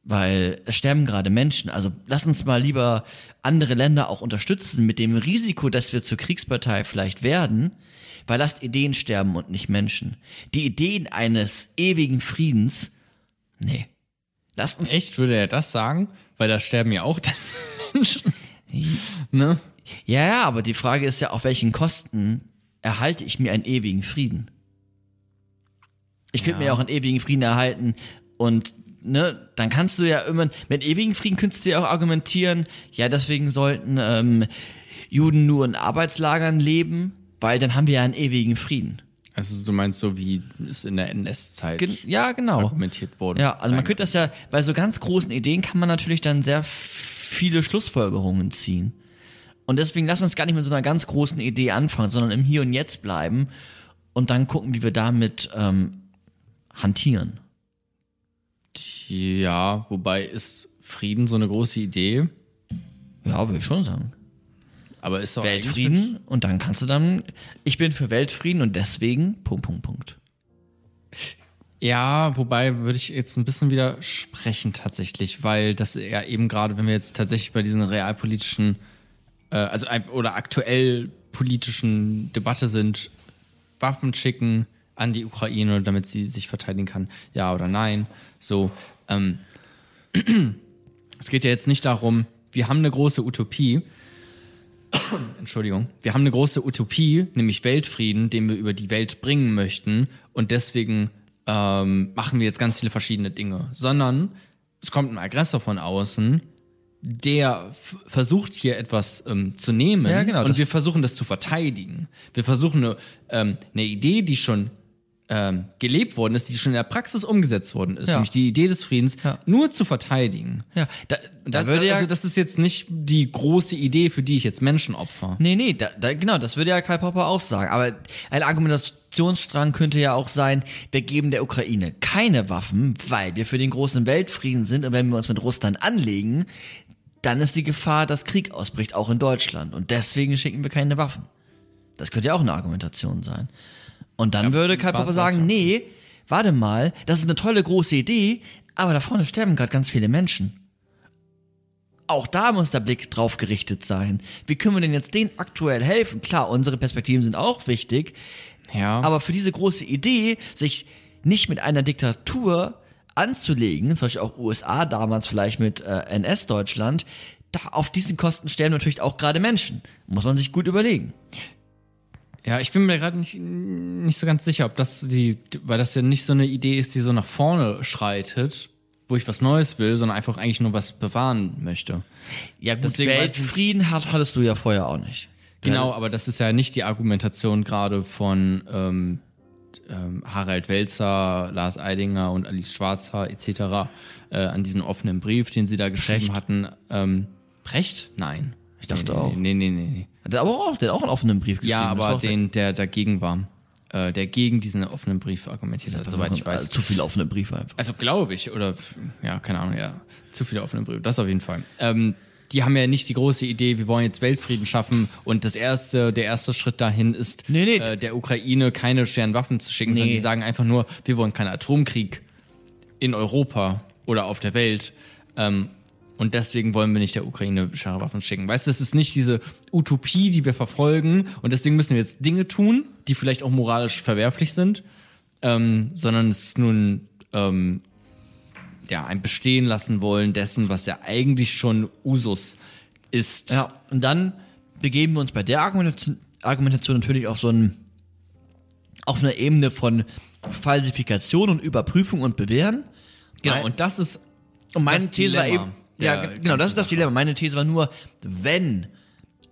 Speaker 1: weil es sterben gerade Menschen. Also lass uns mal lieber andere Länder auch unterstützen mit dem Risiko, dass wir zur Kriegspartei vielleicht werden, weil lasst Ideen sterben und nicht Menschen. Die Ideen eines ewigen Friedens, nee. Lasst uns
Speaker 2: Echt, würde er das sagen? Weil da sterben ja auch Menschen. Ne?
Speaker 1: Ja, ja, aber die Frage ist ja, auf welchen Kosten erhalte ich mir einen ewigen Frieden? Ich könnte
Speaker 2: Ja.
Speaker 1: mir auch einen ewigen Frieden erhalten und ne, dann kannst du ja immer mit ewigen Frieden könntest du ja auch argumentieren, ja, deswegen sollten ähm, Juden nur in Arbeitslagern leben, weil dann haben wir ja einen ewigen Frieden.
Speaker 2: Also du meinst so, wie es in der NS-Zeit
Speaker 1: Gen ja, genau.
Speaker 2: argumentiert wurde.
Speaker 1: Ja, also man könnte das ja, bei so ganz großen Ideen kann man natürlich dann sehr viele Schlussfolgerungen ziehen. Und deswegen lass uns gar nicht mit so einer ganz großen Idee anfangen, sondern im Hier und Jetzt bleiben und dann gucken, wie wir damit ähm, hantieren.
Speaker 2: Ja, wobei ist Frieden so eine große Idee,
Speaker 1: Ja, würde ich schon sagen.
Speaker 2: aber ist doch
Speaker 1: Weltfrieden und dann kannst du dann, ich bin für Weltfrieden und deswegen, Punkt, Punkt, Punkt.
Speaker 2: Ja, wobei würde ich jetzt ein bisschen widersprechen tatsächlich, weil das ja eben gerade, wenn wir jetzt tatsächlich bei diesen realpolitischen, äh, also oder aktuell politischen Debatte sind, Waffen schicken an die Ukraine, damit sie sich verteidigen kann, ja oder nein. So, ähm, es geht ja jetzt nicht darum, wir haben eine große Utopie, Entschuldigung, wir haben eine große Utopie, nämlich Weltfrieden, den wir über die Welt bringen möchten und deswegen ähm, machen wir jetzt ganz viele verschiedene Dinge, sondern es kommt ein Aggressor von außen, der versucht hier etwas ähm, zu nehmen
Speaker 1: Ja, genau,
Speaker 2: und wir versuchen das zu verteidigen. Wir versuchen eine, ähm, eine Idee, die schon ähm, gelebt worden ist, die schon in der Praxis umgesetzt worden ist,
Speaker 1: Ja.
Speaker 2: nämlich die Idee des Friedens,
Speaker 1: Ja.
Speaker 2: nur zu verteidigen.
Speaker 1: Ja, da, da
Speaker 2: Da,
Speaker 1: würde ja
Speaker 2: also das ist jetzt nicht die große Idee, für die ich jetzt Menschen opfer.
Speaker 1: Nee, nee, da, da, genau, das würde ja Karl Popper auch sagen. Aber ein Argumentationsstrang könnte ja auch sein, wir geben der Ukraine keine Waffen, weil wir für den großen Weltfrieden sind und wenn wir uns mit Russland anlegen, dann ist die Gefahr, dass Krieg ausbricht, auch in Deutschland. Und deswegen schicken wir keine Waffen. Das könnte ja auch eine Argumentation sein. Und dann würde Karl Popper sagen,
Speaker 2: ja.
Speaker 1: nee, warte mal, das ist eine tolle große Idee, aber da vorne sterben gerade ganz viele Menschen. Auch da muss der Blick drauf gerichtet sein. Wie können wir denn jetzt denen aktuell helfen? Klar, unsere Perspektiven sind auch wichtig,
Speaker 2: Ja.
Speaker 1: aber für diese große Idee, sich nicht mit einer Diktatur anzulegen, zum Beispiel auch USA damals vielleicht mit äh, NS-Deutschland, da auf diesen Kosten sterben natürlich auch gerade Menschen. Muss man sich gut überlegen.
Speaker 2: Ja, ich bin mir gerade nicht, nicht so ganz sicher, ob das die, weil das ja nicht so eine Idee ist, die so nach vorne schreitet, wo ich was Neues will, sondern einfach eigentlich nur was bewahren möchte.
Speaker 1: Ja, gut,
Speaker 2: Deswegen
Speaker 1: Weltfrieden hat, hattest du ja vorher auch nicht.
Speaker 2: Genau, aber das ist ja nicht die Argumentation gerade von ähm, ähm, Harald Welzer, Lars Eidinger und Alice Schwarzer etc. Äh, an diesen offenen Brief, den sie da geschrieben
Speaker 1: Brecht?
Speaker 2: hatten. Ähm, Brecht? Nein.
Speaker 1: Ich dachte
Speaker 2: nee,
Speaker 1: auch.
Speaker 2: Nee, nee, nee, nee.
Speaker 1: Der hat aber auch, der hat auch einen offenen Brief geschrieben.
Speaker 2: Ja, aber den, der dagegen war. Äh, der gegen diesen offenen Brief argumentiert hat, soweit ich weiß.
Speaker 1: Also Zu viele offene Briefe einfach.
Speaker 2: Also glaube ich, oder ja, keine Ahnung, ja. Zu viele offene Briefe, das auf jeden Fall. Ähm, die haben ja nicht die große Idee, wir wollen jetzt Weltfrieden schaffen und das erste, der erste Schritt dahin ist,
Speaker 1: Nee, nee.
Speaker 2: Äh, der Ukraine keine schweren Waffen zu schicken, sondern
Speaker 1: Nee.
Speaker 2: die sagen einfach nur, wir wollen keinen Atomkrieg in Europa oder auf der Welt. Ähm, und deswegen wollen wir nicht der Ukraine schwere Waffen schicken. Weißt du, das ist nicht diese Utopie, die wir verfolgen und deswegen müssen wir jetzt Dinge tun, die vielleicht auch moralisch verwerflich sind, ähm, sondern es ist nun ähm, ja, ein Bestehen lassen wollen dessen, was ja eigentlich schon Usus ist.
Speaker 1: Ja, und dann begeben wir uns bei der Argumentation, Argumentation natürlich auf so einen, auf einer Ebene von Falsifikation und Überprüfung und Bewähren.
Speaker 2: genau. Und das ist
Speaker 1: Und meine These war
Speaker 2: Dilemma
Speaker 1: eben, ja, genau, das ist das. Dilemma. Meine These war nur, wenn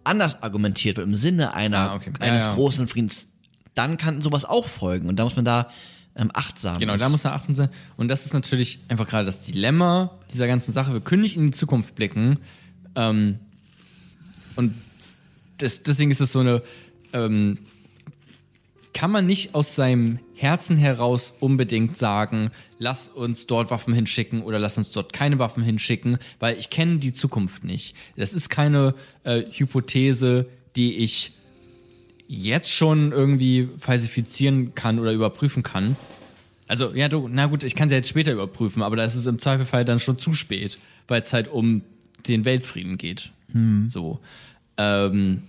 Speaker 1: anders argumentiert wird im Sinne einer,
Speaker 2: Ah, okay. Ja,
Speaker 1: eines
Speaker 2: ja.
Speaker 1: großen Friedens, dann kann sowas auch folgen. Und da muss man da ähm, achtsam
Speaker 2: Genau,
Speaker 1: ist.
Speaker 2: da muss man achten sein. Und das ist natürlich einfach gerade das Dilemma dieser ganzen Sache. Wir können nicht in die Zukunft blicken. Ähm, und das, deswegen ist es so eine, ähm, kann man nicht aus seinem Herzen heraus unbedingt sagen, lass uns dort Waffen hinschicken oder lass uns dort keine Waffen hinschicken, weil ich kenne die Zukunft nicht. Das ist keine äh, Hypothese, die ich jetzt schon irgendwie falsifizieren kann oder überprüfen kann. Also, ja, du, na gut, ich kann sie jetzt später überprüfen, aber da ist es im Zweifelfall dann schon zu spät, weil es halt um den Weltfrieden geht. So. Ähm,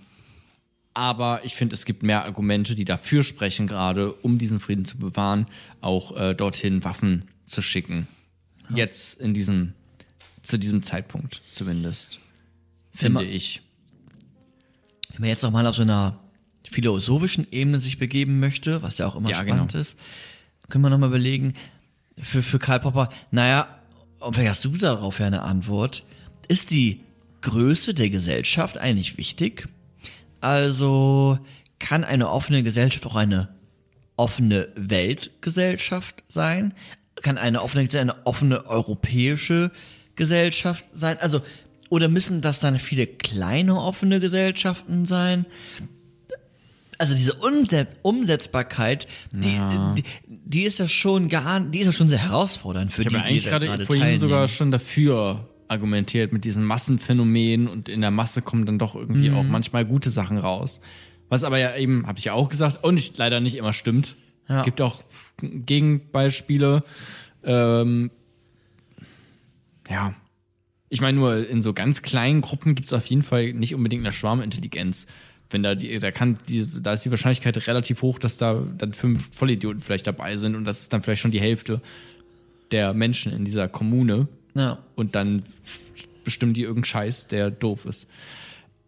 Speaker 2: aber ich finde, es gibt mehr Argumente, die dafür sprechen, gerade um diesen Frieden zu bewahren, auch äh, dorthin Waffen zu schicken. Jetzt in diesem, zu diesem Zeitpunkt zumindest. Finde
Speaker 1: Immer-
Speaker 2: ich.
Speaker 1: Wenn man jetzt nochmal auf so einer philosophischen Ebene sich begeben möchte, was ja auch immer
Speaker 2: Ja,
Speaker 1: spannend
Speaker 2: genau.
Speaker 1: ist, können wir nochmal überlegen, für, für Karl Popper, naja, und vielleicht hast du darauf ja eine Antwort, ist die Größe der Gesellschaft eigentlich wichtig? Also kann eine offene Gesellschaft auch eine offene Weltgesellschaft sein? Kann eine offene, eine offene europäische Gesellschaft sein? Also, oder müssen das dann viele kleine offene Gesellschaften sein? Also diese Umse Umsetzbarkeit, die, die, die ist ja schon gar, die ist ja schon sehr herausfordernd für
Speaker 2: Ich
Speaker 1: die, die
Speaker 2: gerade vorhin
Speaker 1: teilnehmen.
Speaker 2: sogar schon dafür argumentiert mit diesen Massenphänomenen und in der Masse kommen dann doch irgendwie
Speaker 1: Mhm.
Speaker 2: auch manchmal gute Sachen raus. Was aber ja eben, habe ich ja auch gesagt, und nicht, leider nicht immer stimmt.
Speaker 1: Ja.
Speaker 2: Gibt auch Gegenbeispiele. Ähm, ja. Ich meine, nur in so ganz kleinen Gruppen gibt es auf jeden Fall nicht unbedingt eine Schwarmintelligenz. Wenn da die, da kann die, da ist die Wahrscheinlichkeit relativ hoch, dass da dann fünf Vollidioten vielleicht dabei sind und das ist dann vielleicht schon die Hälfte der Menschen in dieser Kommune
Speaker 1: Ja.
Speaker 2: und dann bestimmen die irgendeinen Scheiß, der doof ist.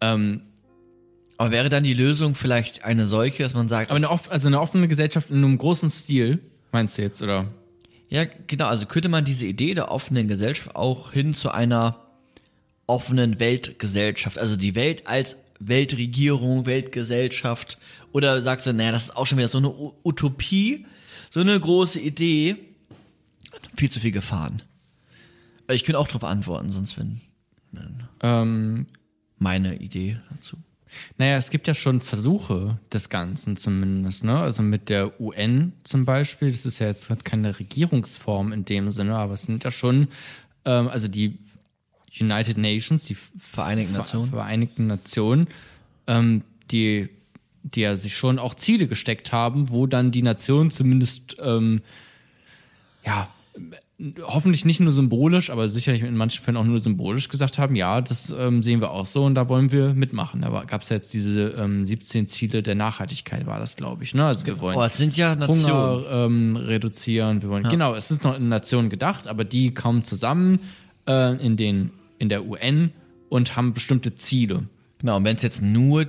Speaker 2: Ähm,
Speaker 1: Aber wäre dann die Lösung vielleicht eine solche, dass man sagt,
Speaker 2: aber eine, also eine offene Gesellschaft in einem großen Stil, meinst du jetzt, oder?
Speaker 1: Ja, genau. Also könnte man diese Idee der offenen Gesellschaft auch hin zu einer offenen Weltgesellschaft, also die Welt als Weltregierung, Weltgesellschaft, oder sagst du, naja, das ist auch schon wieder so eine Utopie, so eine große Idee, viel zu viel Gefahren. Äh, Ich könnte auch darauf antworten, sonst wenn
Speaker 2: Ähm,
Speaker 1: meine Idee dazu.
Speaker 2: Naja, es gibt ja schon Versuche des Ganzen zumindest, ne? Also mit der UN zum Beispiel, das ist ja jetzt grad keine Regierungsform in dem Sinne, aber es sind ja schon, ähm, also die United Nations, die
Speaker 1: Vereinigten Nationen.
Speaker 2: Vereinigten Nationen, ähm, die, die ja sich schon auch Ziele gesteckt haben, wo dann die Nationen zumindest ähm, ja, hoffentlich nicht nur symbolisch, aber sicherlich in manchen Fällen auch nur symbolisch gesagt haben, ja, das ähm, sehen wir auch so und da wollen wir mitmachen. Da gab es ja jetzt diese ähm, 17 Ziele der Nachhaltigkeit, war das, glaube ich. Ne? Also wir wollen
Speaker 1: Oh, es sind ja Nationen.
Speaker 2: Hunger ähm, reduzieren, wir wollen, genau, es ist noch in Nationen gedacht, aber die kommen zusammen äh, in, den, in der UN und haben bestimmte Ziele.
Speaker 1: Genau, und wenn es jetzt nur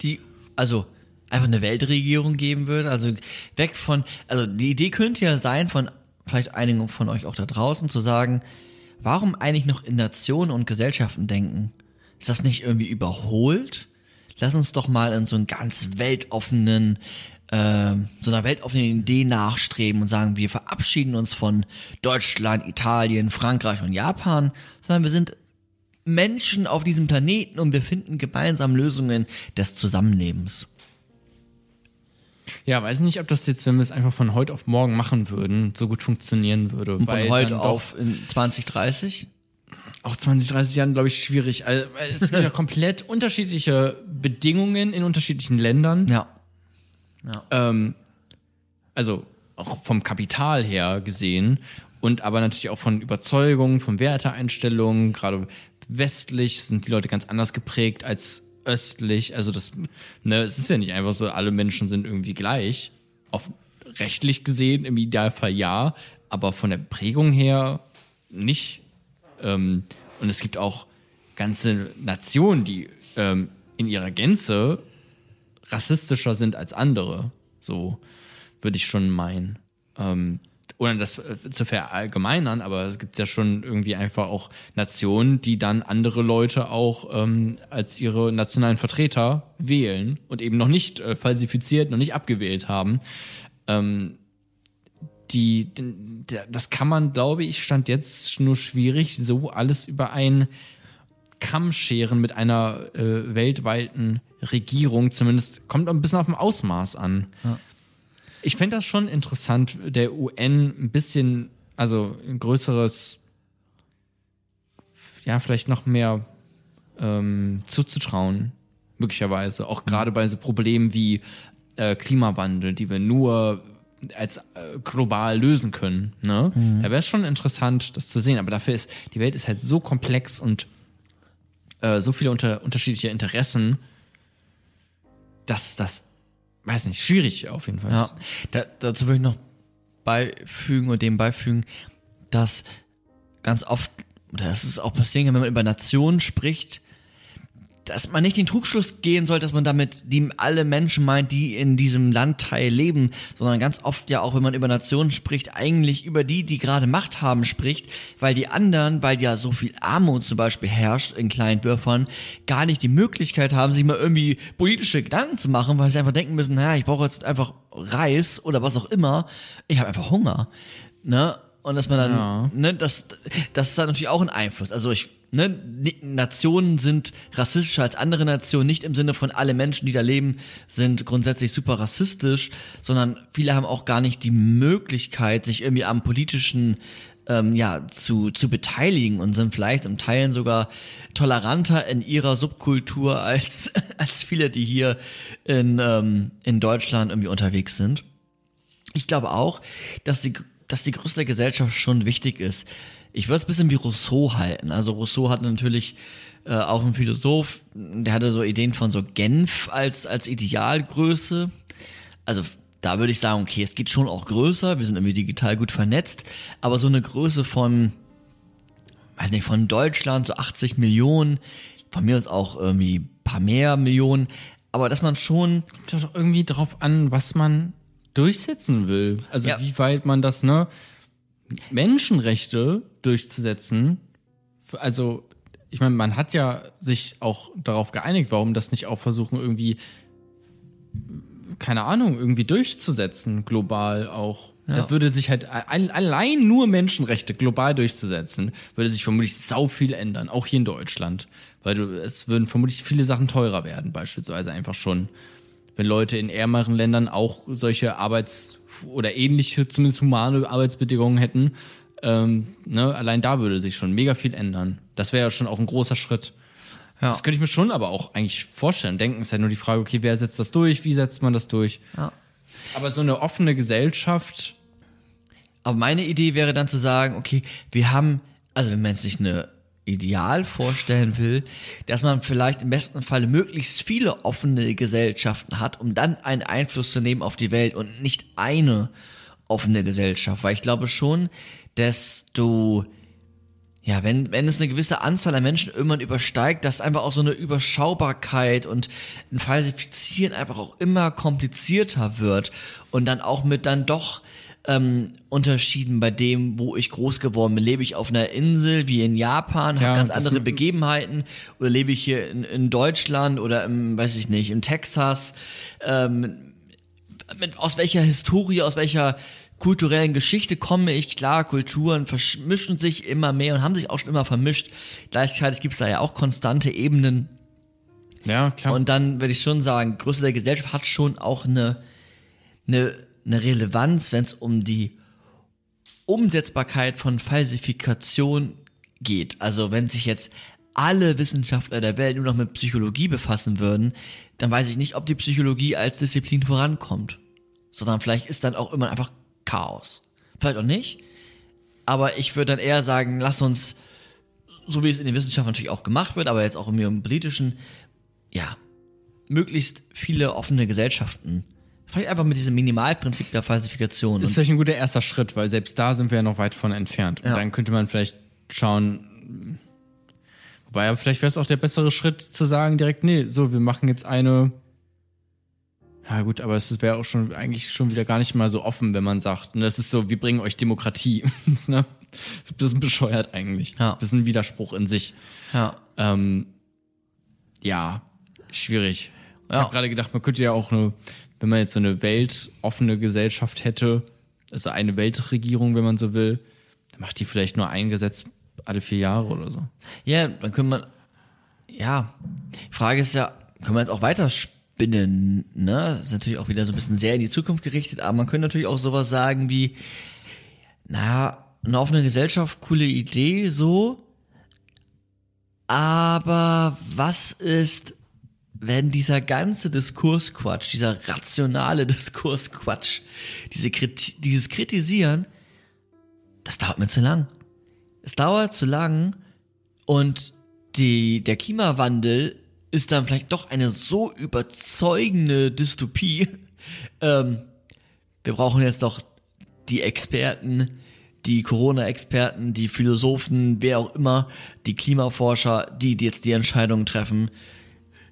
Speaker 1: die, also einfach eine Weltregierung geben würde. Also weg von, also die Idee könnte ja sein, von vielleicht einigen von euch auch da draußen zu sagen, warum eigentlich noch in Nationen und Gesellschaften denken? Ist das nicht irgendwie überholt? Lass uns doch mal in so einen ganz weltoffenen, äh, so einer weltoffenen Idee nachstreben und sagen, wir verabschieden uns von Deutschland, Italien, Frankreich und Japan, sondern wir sind Menschen auf diesem Planeten und wir finden gemeinsam Lösungen des Zusammenlebens.
Speaker 2: Ja, weiß nicht, ob das jetzt, wenn wir es einfach von heute auf morgen machen würden, so gut funktionieren würde.
Speaker 1: Und von heute auf in 2030?
Speaker 2: Auch 20, 30 Jahren, glaube ich, schwierig. Also, es sind ja komplett unterschiedliche Bedingungen in unterschiedlichen Ländern.
Speaker 1: Ja.
Speaker 2: ja. Ähm, also auch vom Kapital her gesehen und aber natürlich auch von Überzeugungen, von Werteeinstellungen. Gerade westlich sind die Leute ganz anders geprägt als östlich. Also das, ne, es ist ja nicht einfach so, alle Menschen sind irgendwie gleich. Auf rechtlich gesehen im Idealfall ja, aber von der Prägung her nicht. Ähm, und es gibt auch ganze Nationen, die ähm, in ihrer Gänze rassistischer sind als andere. So würde ich schon meinen. Ähm, ohne das äh, zu verallgemeinern, aber es gibt ja schon irgendwie einfach auch Nationen, die dann andere Leute auch ähm, als ihre nationalen Vertreter wählen und eben noch nicht äh, falsifiziert, noch nicht abgewählt haben. Ähm, die, das kann man, glaube ich, stand jetzt nur schwierig, so alles über einen Kamm scheren mit einer äh, weltweiten Regierung. Zumindest kommt ein bisschen auf dem Ausmaß an. Ja. Ich fände das schon interessant, der UN ein bisschen, also ein größeres, ja, vielleicht noch mehr ähm, zuzutrauen, möglicherweise. Auch gerade bei so Problemen wie äh, Klimawandel, die wir nur als äh, global lösen können. Ne? Mhm. Da wäre es schon interessant, das zu sehen. Aber dafür ist, die Welt ist halt so komplex und äh, so viele unter, unterschiedliche Interessen, dass das weiß nicht, schwierig auf jeden Fall.
Speaker 1: Ja, da, dazu würde ich noch beifügen und dem beifügen, dass ganz oft, oder das ist auch passieren, wenn man über Nationen spricht, dass man nicht den Trugschluss gehen soll, dass man damit die alle Menschen meint, die in diesem Landteil leben, sondern ganz oft ja auch, wenn man über Nationen spricht, eigentlich über die, die gerade Macht haben, spricht, weil die anderen, weil ja so viel Armut zum Beispiel herrscht in kleinen Dörfern, gar nicht die Möglichkeit haben, sich mal irgendwie politische Gedanken zu machen, weil sie einfach denken müssen, naja, ich brauche jetzt einfach Reis oder was auch immer, ich habe einfach Hunger. Ne? Und dass man dann, ja. ne, das, das ist dann natürlich auch ein Einfluss. Also ich, ne, Nationen sind rassistischer als andere Nationen, nicht im Sinne von alle Menschen, die da leben, sind grundsätzlich super rassistisch, sondern viele haben auch gar nicht die Möglichkeit, sich irgendwie am politischen ähm, ja, zu, zu beteiligen und sind vielleicht im Teilen sogar toleranter in ihrer Subkultur als, als viele, die hier in, ähm, in Deutschland irgendwie unterwegs sind. Ich glaube auch, dass die dass die Größe der Gesellschaft schon wichtig ist. Ich würde es ein bisschen wie Rousseau halten. Also Rousseau hat natürlich äh, auch ein Philosoph, der hatte so Ideen von so Genf als, als Idealgröße. Also da würde ich sagen, okay, es geht schon auch größer, wir sind irgendwie digital gut vernetzt, aber so eine Größe von, weiß nicht, von Deutschland, so 80 Millionen, von mir ist auch irgendwie ein paar mehr Millionen, aber dass man schon.
Speaker 2: Kommt doch irgendwie drauf an, was man durchsetzen will. Also ja. wie weit man das, ne? Menschenrechte durchzusetzen. Also, ich meine, man hat ja sich auch darauf geeinigt, warum das nicht auch versuchen, irgendwie, keine Ahnung, irgendwie durchzusetzen, global auch. Ja. Da würde sich halt allein nur Menschenrechte global durchzusetzen, würde sich vermutlich sau viel ändern, auch hier in Deutschland. Weil du, es würden vermutlich viele Sachen teurer werden, beispielsweise einfach schon wenn Leute in ärmeren Ländern auch solche Arbeits- oder ähnliche, zumindest humane Arbeitsbedingungen hätten, ähm, ne, allein da würde sich schon mega viel ändern. Das wäre ja schon auch ein großer Schritt. Ja. Das könnte ich mir schon aber auch eigentlich vorstellen. Denken ist ja nur die Frage, okay, wer setzt das durch? Wie setzt man das durch? Ja. Aber so eine offene Gesellschaft.
Speaker 1: Aber meine Idee wäre dann zu sagen, okay, wir haben, also wenn man jetzt nicht eine Ideal vorstellen will, dass man vielleicht im besten Falle möglichst viele offene Gesellschaften hat, um dann einen Einfluss zu nehmen auf die Welt und nicht eine offene Gesellschaft. Weil ich glaube schon, desto ja, wenn, wenn es eine gewisse Anzahl an Menschen irgendwann übersteigt, dass einfach auch so eine Überschaubarkeit und ein Falsifizieren einfach auch immer komplizierter wird und dann auch mit dann doch ähm, Unterschieden bei dem, wo ich groß geworden bin. Lebe ich auf einer Insel wie in Japan, habe
Speaker 2: Ja,
Speaker 1: ganz andere Begebenheiten oder lebe ich hier in, in Deutschland oder im, weiß ich nicht, in Texas, ähm, mit, aus welcher Historie, aus welcher kulturellen Geschichte komme ich, klar, Kulturen vermischen sich immer mehr und haben sich auch schon immer vermischt. Gleichzeitig gibt es da ja auch konstante Ebenen.
Speaker 2: Ja, klar.
Speaker 1: Und dann würde ich schon sagen, Größe der Gesellschaft hat schon auch eine, eine, eine Relevanz, wenn es um die Umsetzbarkeit von Falsifikation geht. Also wenn sich jetzt alle Wissenschaftler der Welt nur noch mit Psychologie befassen würden, dann weiß ich nicht, ob die Psychologie als Disziplin vorankommt. Sondern vielleicht ist dann auch immer einfach Chaos. Vielleicht auch nicht. Aber ich würde dann eher sagen, lass uns, so wie es in den Wissenschaften natürlich auch gemacht wird, aber jetzt auch im politischen, ja, möglichst viele offene Gesellschaften. Vielleicht einfach mit diesem Minimalprinzip der Falsifikation.
Speaker 2: ist
Speaker 1: Und,
Speaker 2: vielleicht ein guter erster Schritt, weil selbst da sind wir ja noch weit von entfernt. Und
Speaker 1: Ja.
Speaker 2: dann könnte man vielleicht schauen, wobei ja, vielleicht wäre es auch der bessere Schritt zu sagen direkt, nee, so, wir machen jetzt eine. Ja gut, aber es wäre auch schon eigentlich schon wieder gar nicht mal so offen, wenn man sagt, und das ist so, wir bringen euch Demokratie. ne? Das ist bescheuert eigentlich.
Speaker 1: Ja.
Speaker 2: Das ist ein Widerspruch in sich.
Speaker 1: ja.
Speaker 2: Ähm, ja, schwierig. Ich
Speaker 1: Ja.
Speaker 2: habe gerade gedacht, man könnte ja auch eine, wenn man jetzt so eine weltoffene Gesellschaft hätte, also eine Weltregierung, wenn man so will, dann macht die vielleicht nur ein Gesetz alle vier Jahre oder so.
Speaker 1: Ja, dann können wir, ja, Frage ist ja, können wir jetzt auch weiter spinnen, ne? Das ist natürlich auch wieder so ein bisschen sehr in die Zukunft gerichtet, aber man könnte natürlich auch sowas sagen wie, naja, eine offene Gesellschaft, coole Idee, so, aber was ist, wenn dieser ganze Diskursquatsch, dieser rationale Diskursquatsch, diese Kriti dieses Kritisieren, das dauert mir zu lang. Es dauert zu lang und die, der Klimawandel ist dann vielleicht doch eine so überzeugende Dystopie. Ähm, wir brauchen jetzt doch die Experten, die Corona-Experten, die Philosophen, wer auch immer, die Klimaforscher, die, die jetzt die Entscheidungen treffen.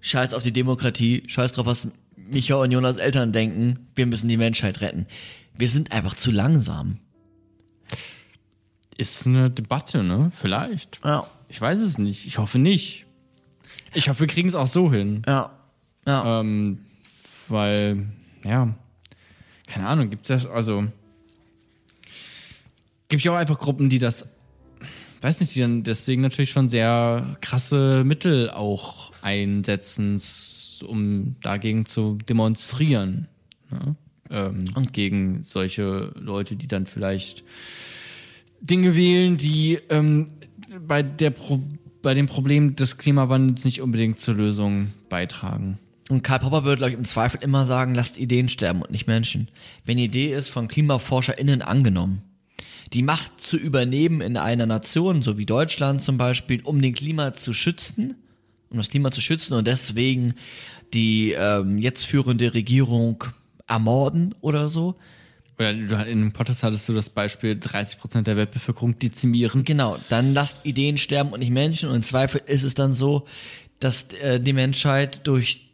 Speaker 1: Scheiß auf die Demokratie, scheiß drauf, was Micha und Jonas Eltern denken. Wir müssen die Menschheit retten. Wir sind einfach zu langsam.
Speaker 2: Ist eine Debatte, ne? Vielleicht.
Speaker 1: Ja,
Speaker 2: Ich weiß es nicht. Ich hoffe nicht. Ich hoffe, wir kriegen es auch so hin.
Speaker 1: ja, ja.
Speaker 2: Ähm, weil, ja, keine Ahnung, gibt's ja, also, gibt ja auch einfach Gruppen, die das, weiß nicht, die dann deswegen natürlich schon sehr krasse Mittel auch einsetzen, um dagegen zu demonstrieren. Ne? Ähm, und gegen solche Leute, die dann vielleicht Dinge wählen, die ähm, bei, der Pro bei dem Problem des Klimawandels nicht unbedingt zur Lösung beitragen.
Speaker 1: Und Karl Popper würde, glaube ich, im Zweifel immer sagen, lasst Ideen sterben und nicht Menschen. Wenn die Idee ist von KlimaforscherInnen angenommen, die Macht zu übernehmen in einer Nation, so wie Deutschland zum Beispiel, um den Klima zu schützen, um das Klima zu schützen und deswegen die ähm, jetzt führende Regierung ermorden oder so.
Speaker 2: Oder in dem Podcast hattest du das Beispiel 30% der Weltbevölkerung dezimieren.
Speaker 1: Genau, dann lasst Ideen sterben und nicht Menschen. Und im Zweifel ist es dann so, dass äh, die Menschheit durch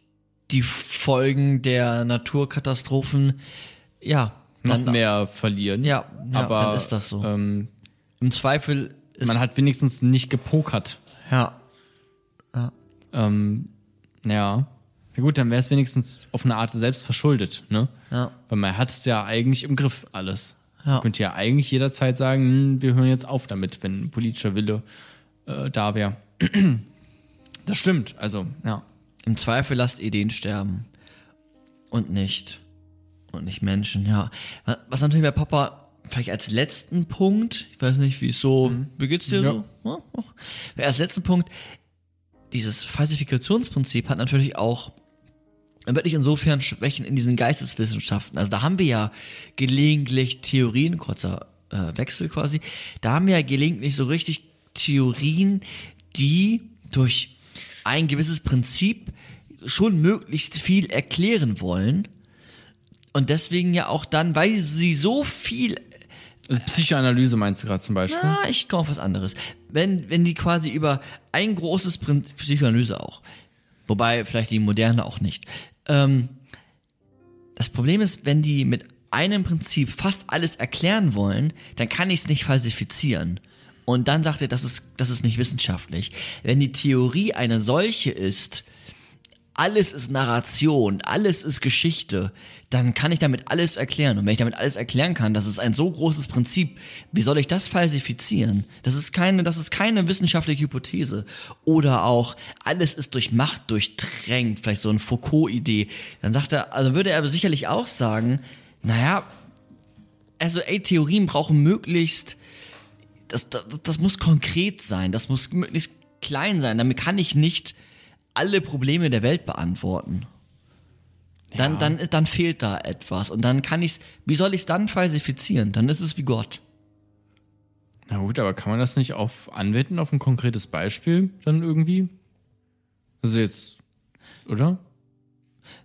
Speaker 1: die Folgen der Naturkatastrophen, ja,
Speaker 2: Noch
Speaker 1: dann,
Speaker 2: mehr verlieren.
Speaker 1: Ja, ja,
Speaker 2: aber
Speaker 1: dann ist das so.
Speaker 2: Ähm,
Speaker 1: im Zweifel ist,
Speaker 2: man hat wenigstens nicht gepokert.
Speaker 1: ja,
Speaker 2: Ähm, ja. Ja gut, dann wäre es wenigstens auf eine Art selbst verschuldet, ne?
Speaker 1: ja,
Speaker 2: Weil man hat es ja eigentlich im Griff, alles.
Speaker 1: Ja.
Speaker 2: Man könnte ja eigentlich jederzeit sagen, hm, wir hören jetzt auf damit, wenn ein politischer Wille äh, da wäre. Das stimmt, also, ja.
Speaker 1: im Zweifel lasst Ideen sterben und nicht und nicht Menschen, ja. Was natürlich bei Papa vielleicht als letzten Punkt, ich weiß nicht, wie es so, wie geht's dir
Speaker 2: Ja.
Speaker 1: so? Ja. Als letzten Punkt, dieses Falsifikationsprinzip hat natürlich auch wirklich insofern Schwächen in diesen Geisteswissenschaften. Also da haben wir ja gelegentlich Theorien, kurzer äh, Wechsel quasi, da haben wir ja gelegentlich so richtig Theorien, die durch ein gewisses Prinzip schon möglichst viel erklären wollen und deswegen ja auch dann, weil sie so viel
Speaker 2: Also Psychoanalyse meinst du gerade zum Beispiel?
Speaker 1: Ah, ich komme auf was anderes. Wenn, wenn die quasi über ein großes Prinzip, Psychoanalyse auch, wobei vielleicht die moderne auch nicht. Ähm, das Problem ist, wenn die mit einem Prinzip fast alles erklären wollen, dann kann ich es nicht falsifizieren. Und dann sagt er, das ist, das ist nicht wissenschaftlich. Wenn die Theorie eine solche ist, alles ist Narration, alles ist Geschichte, dann kann ich damit alles erklären. Und wenn ich damit alles erklären kann, das ist ein so großes Prinzip, wie soll ich das falsifizieren? Das ist keine, das ist keine wissenschaftliche Hypothese. Oder auch, alles ist durch Macht durchtränkt, vielleicht so eine Foucault-Idee. Dann sagt er, also würde er sicherlich auch sagen, naja, also ey, Theorien brauchen möglichst, das, das, das muss konkret sein, das muss möglichst klein sein, damit kann ich nicht alle Probleme der Welt beantworten. Dann,
Speaker 2: Ja.
Speaker 1: dann, dann fehlt da etwas. Und dann kann ich's, wie soll ich es dann falsifizieren? Dann ist es wie Gott.
Speaker 2: Na gut, aber kann man das nicht auf anwenden, auf ein konkretes Beispiel dann irgendwie? Also jetzt, oder?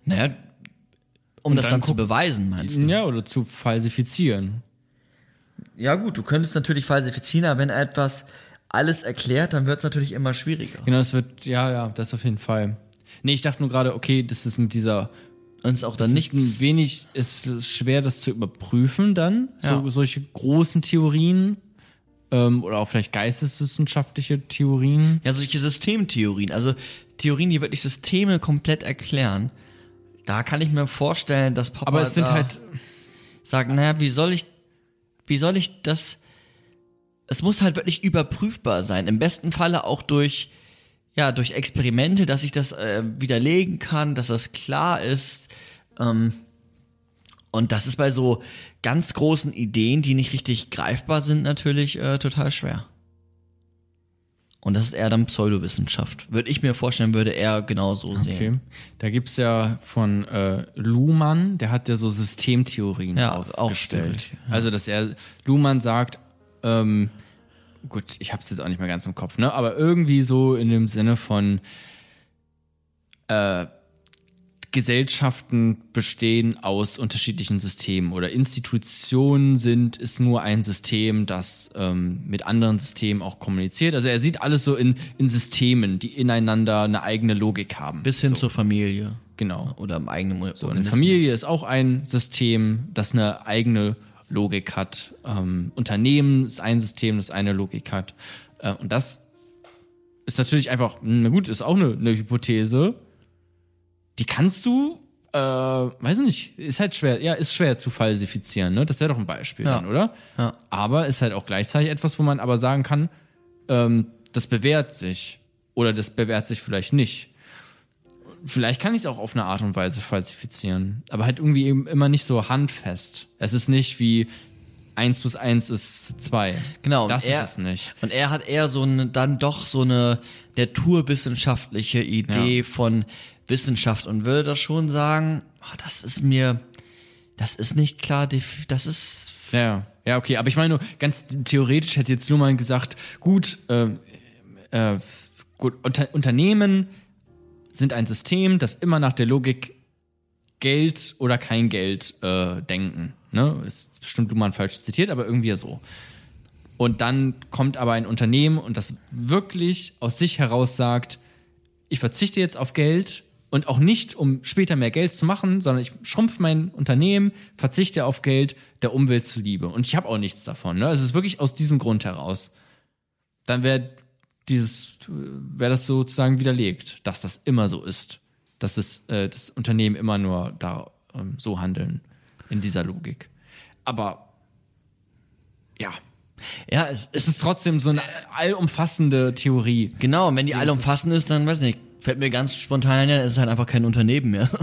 Speaker 1: Naja, um das
Speaker 2: dann
Speaker 1: dann zu beweisen, meinst du?
Speaker 2: Ja, oder zu falsifizieren.
Speaker 1: Ja gut, du könntest natürlich falsifizieren, aber wenn etwas alles erklärt, dann wird es natürlich immer schwieriger.
Speaker 2: Genau, das wird, ja, ja, das auf jeden Fall. Nee, ich dachte nur gerade, okay, das ist mit dieser,
Speaker 1: Und es ist auch
Speaker 2: das
Speaker 1: dann nicht
Speaker 2: ein wenig, es ist schwer, das zu überprüfen dann, so,
Speaker 1: Ja.
Speaker 2: solche großen Theorien ähm, oder auch vielleicht geisteswissenschaftliche Theorien.
Speaker 1: Ja, solche Systemtheorien, also Theorien, die wirklich Systeme komplett erklären. Da kann ich mir vorstellen, dass Papa
Speaker 2: Aber es sind halt,
Speaker 1: sagt, naja, wie soll ich, wie soll ich das, es muss halt wirklich überprüfbar sein. Im besten Falle auch durch, ja, durch Experimente, dass ich das äh, widerlegen kann, dass das klar ist. Ähm, und das ist bei so ganz großen Ideen, die nicht richtig greifbar sind, natürlich äh, total schwer. Und das ist eher dann Pseudowissenschaft. Würde ich mir vorstellen, würde er genauso sehen.
Speaker 2: okay, da gibt's ja von äh, Luhmann, der hat ja so Systemtheorien
Speaker 1: Ja, auch
Speaker 2: aufgestellt.
Speaker 1: schwierig,
Speaker 2: Also, dass er, Luhmann sagt, ähm, gut, ich hab's jetzt auch nicht mehr ganz im Kopf, ne, aber irgendwie so in dem Sinne von, äh, Gesellschaften bestehen aus unterschiedlichen Systemen oder Institutionen sind ist nur ein System, das ähm, mit anderen Systemen auch kommuniziert. Also er sieht alles so in, in Systemen, die ineinander eine eigene Logik haben.
Speaker 1: Bis hin
Speaker 2: so,
Speaker 1: zur Familie.
Speaker 2: genau.
Speaker 1: Oder im eigenen
Speaker 2: So, eine
Speaker 1: Organismus.
Speaker 2: Familie ist auch ein System, das eine eigene Logik hat. Ähm, Unternehmen ist ein System, das eine Logik hat. Äh, und das ist natürlich einfach, na gut, ist auch eine, eine Hypothese. Die kannst du, äh, weiß nicht, ist halt schwer, ja, ist schwer zu falsifizieren, ne? Das wäre doch ein Beispiel
Speaker 1: Ja.
Speaker 2: dann, oder?
Speaker 1: Ja.
Speaker 2: Aber ist halt auch gleichzeitig etwas, wo man aber sagen kann, ähm, das bewährt sich. Oder das bewährt sich vielleicht nicht. Vielleicht kann ich es auch auf eine Art und Weise falsifizieren, aber halt irgendwie eben immer nicht so handfest. Es ist nicht wie 1 plus 1 ist 2.
Speaker 1: Genau,
Speaker 2: Das
Speaker 1: er-
Speaker 2: ist es nicht.
Speaker 1: Und er hat eher so eine, dann doch so eine naturwissenschaftliche Idee
Speaker 2: Ja.
Speaker 1: von Wissenschaft und würde das schon sagen, ah, das ist mir, das ist nicht klar, das ist,
Speaker 2: Ja, ja, okay. Aber ich meine nur, ganz theoretisch hätte jetzt Luhmann gesagt, gut, äh, äh, gut unter, Unternehmen sind ein System, das immer nach der Logik Geld oder kein Geld äh, denken. Ne? Ist bestimmt Luhmann falsch zitiert, aber irgendwie so. Und dann kommt aber ein Unternehmen und das wirklich aus sich heraus sagt, ich verzichte jetzt auf Geld und auch nicht, um später mehr Geld zu machen, sondern ich schrumpfe mein Unternehmen, verzichte auf Geld der Umwelt zuliebe. Und ich habe auch nichts davon. Ne? Also es ist wirklich aus diesem Grund heraus. Dann wäre dieses, wäre das sozusagen widerlegt, dass das immer so ist. Dass es, äh, das Unternehmen immer nur da ähm, so handeln, in dieser Logik. Aber ja,
Speaker 1: ja, es
Speaker 2: es
Speaker 1: ist,
Speaker 2: trotzdem so eine allumfassende Theorie.
Speaker 1: genau, und wenn die
Speaker 2: So
Speaker 1: alle
Speaker 2: ist
Speaker 1: dann weiß nicht, fällt mir ganz spontan ein, es ist halt einfach kein Unternehmen mehr.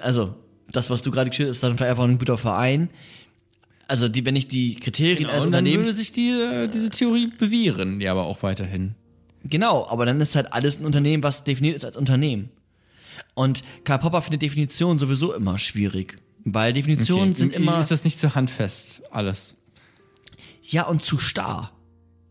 Speaker 1: Also, das, was du gerade geschildert hast, ist dann vielleicht einfach ein guter Verein. Also, die, wenn ich die Kriterien als
Speaker 2: Genau, und dann
Speaker 1: Unternehmens
Speaker 2: würde sich die, äh, diese Theorie bewähren, ja, aber auch weiterhin.
Speaker 1: Genau, aber dann ist halt alles ein Unternehmen, was definiert ist als Unternehmen. Und Karl Popper findet Definitionen sowieso immer schwierig. Weil Definitionen sind
Speaker 2: Irgendwie
Speaker 1: immer,
Speaker 2: Ist das nicht zu handfest, alles?
Speaker 1: ja, und zu starr.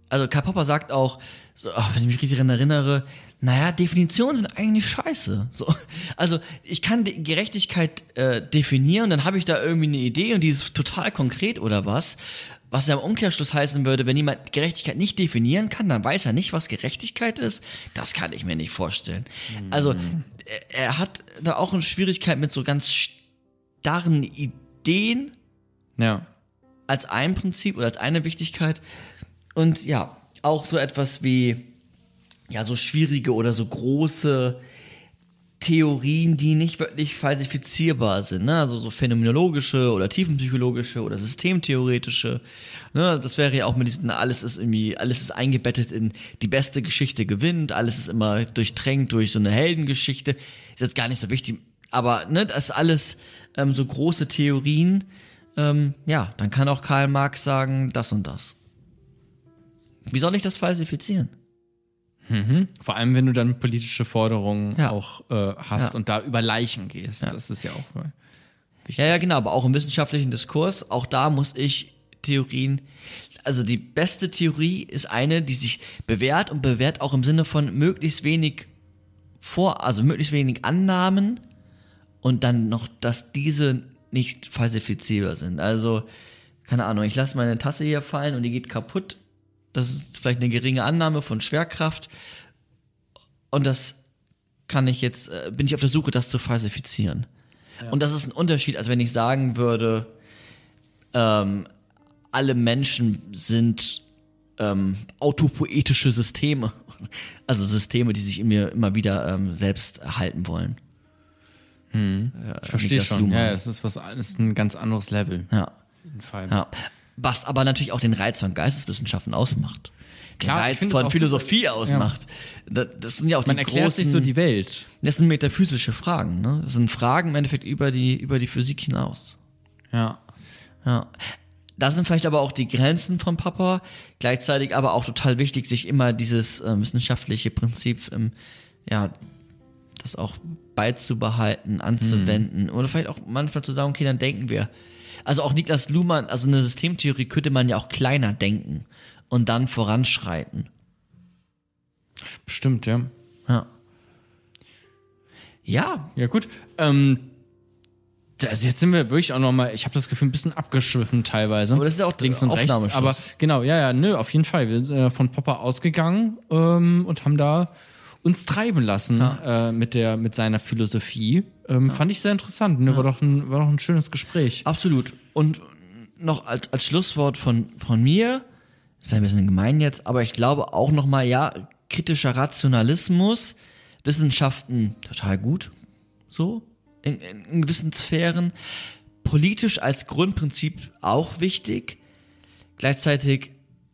Speaker 1: also Karl Popper sagt auch, so, ach, wenn ich mich richtig daran erinnere, naja, Definitionen sind eigentlich scheiße. So, also ich kann Gerechtigkeit äh, definieren, dann habe ich da irgendwie eine Idee und die ist total konkret oder was. Was ja im Umkehrschluss heißen würde, wenn jemand Gerechtigkeit nicht definieren kann, dann weiß er nicht, was Gerechtigkeit ist. Das kann ich mir nicht vorstellen. Also er, er hat da auch eine Schwierigkeit mit so ganz starren Ideen
Speaker 2: Ja.
Speaker 1: als ein Prinzip oder als eine Wichtigkeit. Und ja, auch so etwas wie, ja, so schwierige oder so große Theorien, die nicht wirklich falsifizierbar sind, ne? Also so phänomenologische oder tiefenpsychologische oder systemtheoretische. Ne? Das wäre ja auch mit diesen, alles ist irgendwie, alles ist eingebettet in die beste Geschichte gewinnt, alles ist immer durchtränkt durch so eine Heldengeschichte. Ist jetzt gar nicht so wichtig, aber ne, das ist alles ähm, so große Theorien. Ähm, ja, dann kann auch Karl Marx sagen, das und das. Wie soll ich das falsifizieren?
Speaker 2: Vor allem, wenn du dann politische Forderungen
Speaker 1: Ja.
Speaker 2: auch äh, hast
Speaker 1: Ja.
Speaker 2: und da über Leichen gehst. Das ist ja auch. äh,
Speaker 1: Ja, ja, genau, aber auch im wissenschaftlichen Diskurs, auch da muss ich Theorien, also die beste Theorie ist eine, die sich bewährt und bewährt auch im Sinne von möglichst wenig vor, also möglichst wenig Annahmen und dann noch, dass diese nicht falsifizierbar sind. Also, keine Ahnung, ich lasse meine Tasse hier fallen und die geht kaputt. Das ist vielleicht eine geringe Annahme von Schwerkraft und das kann ich jetzt, äh, bin ich auf der Suche, das zu falsifizieren. Und das ist ein Unterschied, als wenn ich sagen würde, ähm, alle Menschen sind ähm, autopoetische Systeme. Also Systeme, die sich in mir immer wieder ähm, selbst erhalten wollen.
Speaker 2: Ich verstehe schon.
Speaker 1: Luhmann.
Speaker 2: Ja, es ist was, es ist ein ganz anderes Level.
Speaker 1: Ja.
Speaker 2: Auf jeden Fall.
Speaker 1: ja. Was aber natürlich auch den Reiz von Geisteswissenschaften ausmacht.
Speaker 2: Klar,
Speaker 1: den Reiz von Philosophie ausmacht. Da- Das sind ja auch
Speaker 2: Man
Speaker 1: die
Speaker 2: erklärt
Speaker 1: großen,
Speaker 2: sich so die Welt.
Speaker 1: das sind metaphysische Fragen. Ne? Das sind Fragen im Endeffekt über die, über die Physik hinaus.
Speaker 2: Ja.
Speaker 1: Ja. Da sind vielleicht aber auch die Grenzen von Papa, gleichzeitig aber auch total wichtig, sich immer dieses äh, wissenschaftliche Prinzip, ähm, ja, das auch beizubehalten, anzuwenden oder vielleicht auch manchmal zu sagen, okay, dann denken wir. Also auch Niklas Luhmann, also eine Systemtheorie könnte man ja auch kleiner denken und dann voranschreiten.
Speaker 2: Bestimmt, ja.
Speaker 1: Ja. Ja,
Speaker 2: Ja, gut. Ähm, also jetzt sind wir wirklich auch nochmal, ich habe das Gefühl, ein bisschen abgeschwiffen teilweise.
Speaker 1: Aber das ist ja auch
Speaker 2: links und rechts. Aber genau, ja, ja, nö, auf jeden Fall. Wir sind äh, von Popper ausgegangen ähm, und haben da uns treiben lassen äh, mit der mit seiner Philosophie. Ähm, Fand ich sehr interessant. Ne? War, doch ein, war doch ein schönes Gespräch.
Speaker 1: Absolut. Und noch als, als Schlusswort von, von mir, das wäre ein bisschen gemein jetzt, aber ich glaube auch nochmal, ja, kritischer Rationalismus, Wissenschaften total gut, so, in, in, in gewissen Sphären. Politisch als Grundprinzip auch wichtig. Gleichzeitig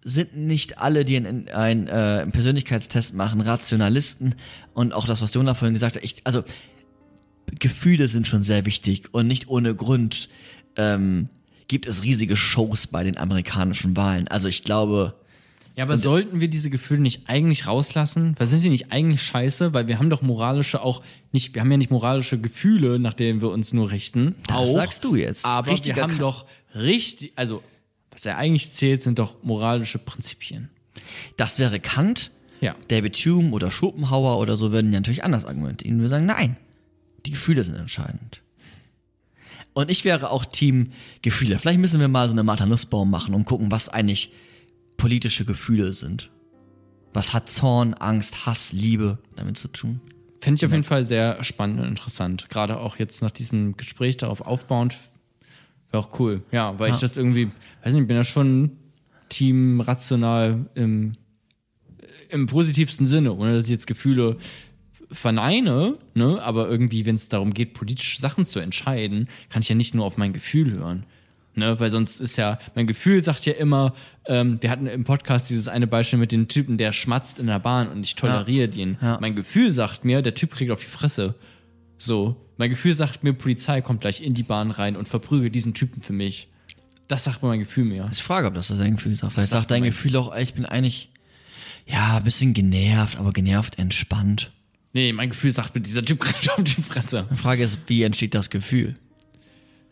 Speaker 1: sind nicht alle, die einen, einen, äh, einen Persönlichkeitstest machen, Rationalisten. Und auch das, was Jonah vorhin gesagt hat, ich, also Gefühle sind schon sehr wichtig und nicht ohne Grund ähm, gibt es riesige Shows bei den amerikanischen Wahlen. Also ich glaube,
Speaker 2: Ja, aber sollten wir diese Gefühle nicht eigentlich rauslassen? Weil sind die nicht eigentlich scheiße? Weil wir haben doch moralische auch nicht, wir haben ja nicht moralische Gefühle, nach denen wir uns nur richten.
Speaker 1: Das
Speaker 2: auch,
Speaker 1: sagst du jetzt.
Speaker 2: Aber
Speaker 1: Richtiger
Speaker 2: wir haben doch richtig, also was ja eigentlich zählt, sind doch moralische Prinzipien.
Speaker 1: das wäre Kant,
Speaker 2: Ja.
Speaker 1: David Hume oder Schopenhauer oder so würden ja natürlich anders argumentieren. Wir sagen, nein, die Gefühle sind entscheidend. Und ich wäre auch Team Gefühle. Vielleicht müssen wir mal so eine Martha Nussbaum machen und gucken, was eigentlich politische Gefühle sind. Was hat Zorn, Angst, Hass, Liebe damit zu tun?
Speaker 2: Finde ich auf jeden Fall sehr spannend und interessant. Gerade auch jetzt nach diesem Gespräch darauf aufbauend. Wäre auch cool. Ja, weil ich das irgendwie, weiß nicht, ich bin ja schon Team rational im, im positivsten Sinne, ohne dass ich jetzt Gefühle verneine, ne? aber irgendwie, wenn es darum geht, politische Sachen zu entscheiden, kann ich ja nicht nur auf mein Gefühl hören. Ne, weil sonst ist ja, mein Gefühl sagt ja immer, ähm, wir hatten im Podcast dieses eine Beispiel mit dem Typen, der schmatzt in der Bahn und ich toleriere den.
Speaker 1: Ja.
Speaker 2: Mein Gefühl sagt mir, der Typ kriegt auf die Fresse. So. Mein Gefühl sagt mir, Polizei kommt gleich in die Bahn rein und verprügelt diesen Typen für mich. Das sagt mir mein Gefühl mir.
Speaker 1: Ich frage, ob das dein Gefühl sagt. Vielleicht
Speaker 2: sagt
Speaker 1: sagt dein Gefühl auch, ich bin eigentlich, ja, ein bisschen genervt, aber genervt entspannt.
Speaker 2: Nee, mein Gefühl sagt mir, dieser Typ kriegt auf die Fresse.
Speaker 1: Die Frage ist, wie entsteht das Gefühl?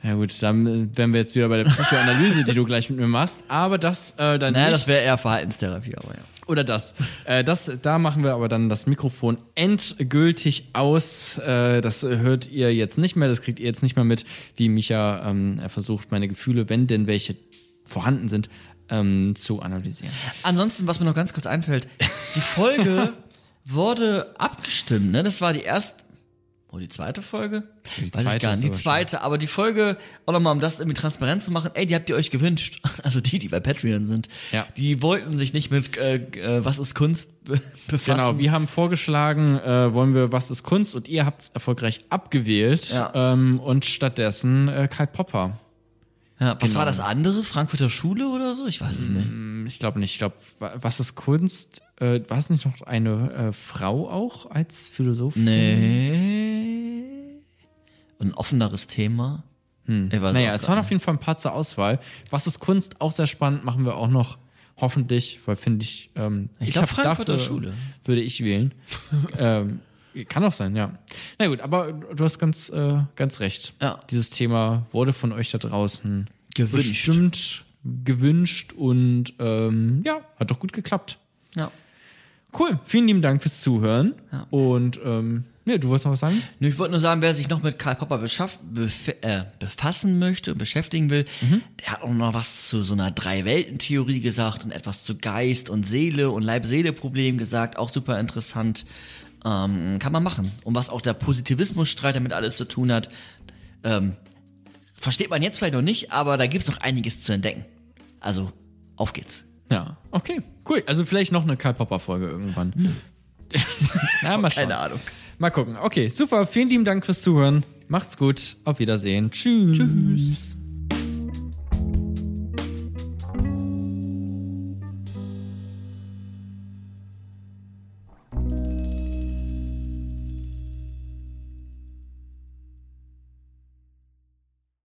Speaker 2: Ja gut, dann äh, wären wir jetzt wieder bei der Psychoanalyse, die du gleich mit mir machst. Aber das äh, dann
Speaker 1: Naja,
Speaker 2: nicht.
Speaker 1: das wäre eher Verhaltenstherapie, aber ja.
Speaker 2: Oder das. Äh, das. Da machen wir aber dann das Mikrofon endgültig aus. Äh, das hört ihr jetzt nicht mehr, das kriegt ihr jetzt nicht mehr mit, wie Micha ähm, er versucht, meine Gefühle, wenn denn welche vorhanden sind, ähm, zu analysieren.
Speaker 1: Ansonsten, was mir noch ganz kurz einfällt, die Folge wurde abgestimmt, ne? Das war die erste, oh, die zweite Folge?
Speaker 2: Die
Speaker 1: Weiß ich
Speaker 2: zweite
Speaker 1: gar nicht, die zweite, aber die Folge, auch nochmal, um das irgendwie transparent zu machen, ey, die habt ihr euch gewünscht. Also die, die bei Patreon sind.
Speaker 2: Ja.
Speaker 1: Die wollten sich nicht mit, äh, äh, was ist Kunst be befassen.
Speaker 2: Genau, wir haben vorgeschlagen, äh, wollen wir Was ist Kunst? Und ihr habt es erfolgreich abgewählt.
Speaker 1: Ja.
Speaker 2: Ähm, und stattdessen äh, Karl Popper.
Speaker 1: ja, was
Speaker 2: genau.
Speaker 1: war das andere? Frankfurter Schule oder so? Ich weiß es nicht.
Speaker 2: Hm, Ich glaube nicht. Ich glaube, wa- Was ist Kunst? Äh, war es nicht noch eine äh, Frau auch als Philosophin?
Speaker 1: Nee. Ein offeneres Thema. Hm. Ich
Speaker 2: Naja, es waren auf jeden Fall ein paar zur Auswahl. Was ist Kunst? Auch sehr spannend. Machen wir auch noch. Hoffentlich, weil finde ich. Ähm,
Speaker 1: Ich glaub,
Speaker 2: hab
Speaker 1: Frankfurter Schule.
Speaker 2: Würde ich wählen. ähm, kann auch sein, ja. Na gut, aber du hast ganz, äh, ganz recht.
Speaker 1: Ja.
Speaker 2: Dieses Thema wurde von euch da draußen
Speaker 1: Gewünscht.
Speaker 2: bestimmt gewünscht und ähm, ja, hat doch gut geklappt.
Speaker 1: Ja.
Speaker 2: Cool, vielen lieben Dank fürs Zuhören.
Speaker 1: Ja.
Speaker 2: Und ähm, ja, du wolltest noch was sagen?
Speaker 1: Nö, Ich wollte nur sagen, wer sich noch mit Karl Popper beschaff, bef äh, befassen möchte und beschäftigen will, der hat auch noch was zu so einer Drei-Welten-Theorie gesagt und etwas zu Geist und Seele und Leib-Seele-Problem gesagt, auch super interessant. Ähm, kann man machen. Und was auch der Positivismusstreit damit alles zu tun hat, ähm, versteht man jetzt vielleicht noch nicht, aber da gibt's noch einiges zu entdecken. Also, auf geht's.
Speaker 2: Ja, okay, cool. Also vielleicht noch eine Karl Popper Folge irgendwann. ja, mal schauen.
Speaker 1: Keine Ahnung.
Speaker 2: Mal gucken. Okay, super. Vielen lieben Dank fürs Zuhören. Macht's gut. Auf Wiedersehen. Tschüss. Tschüss.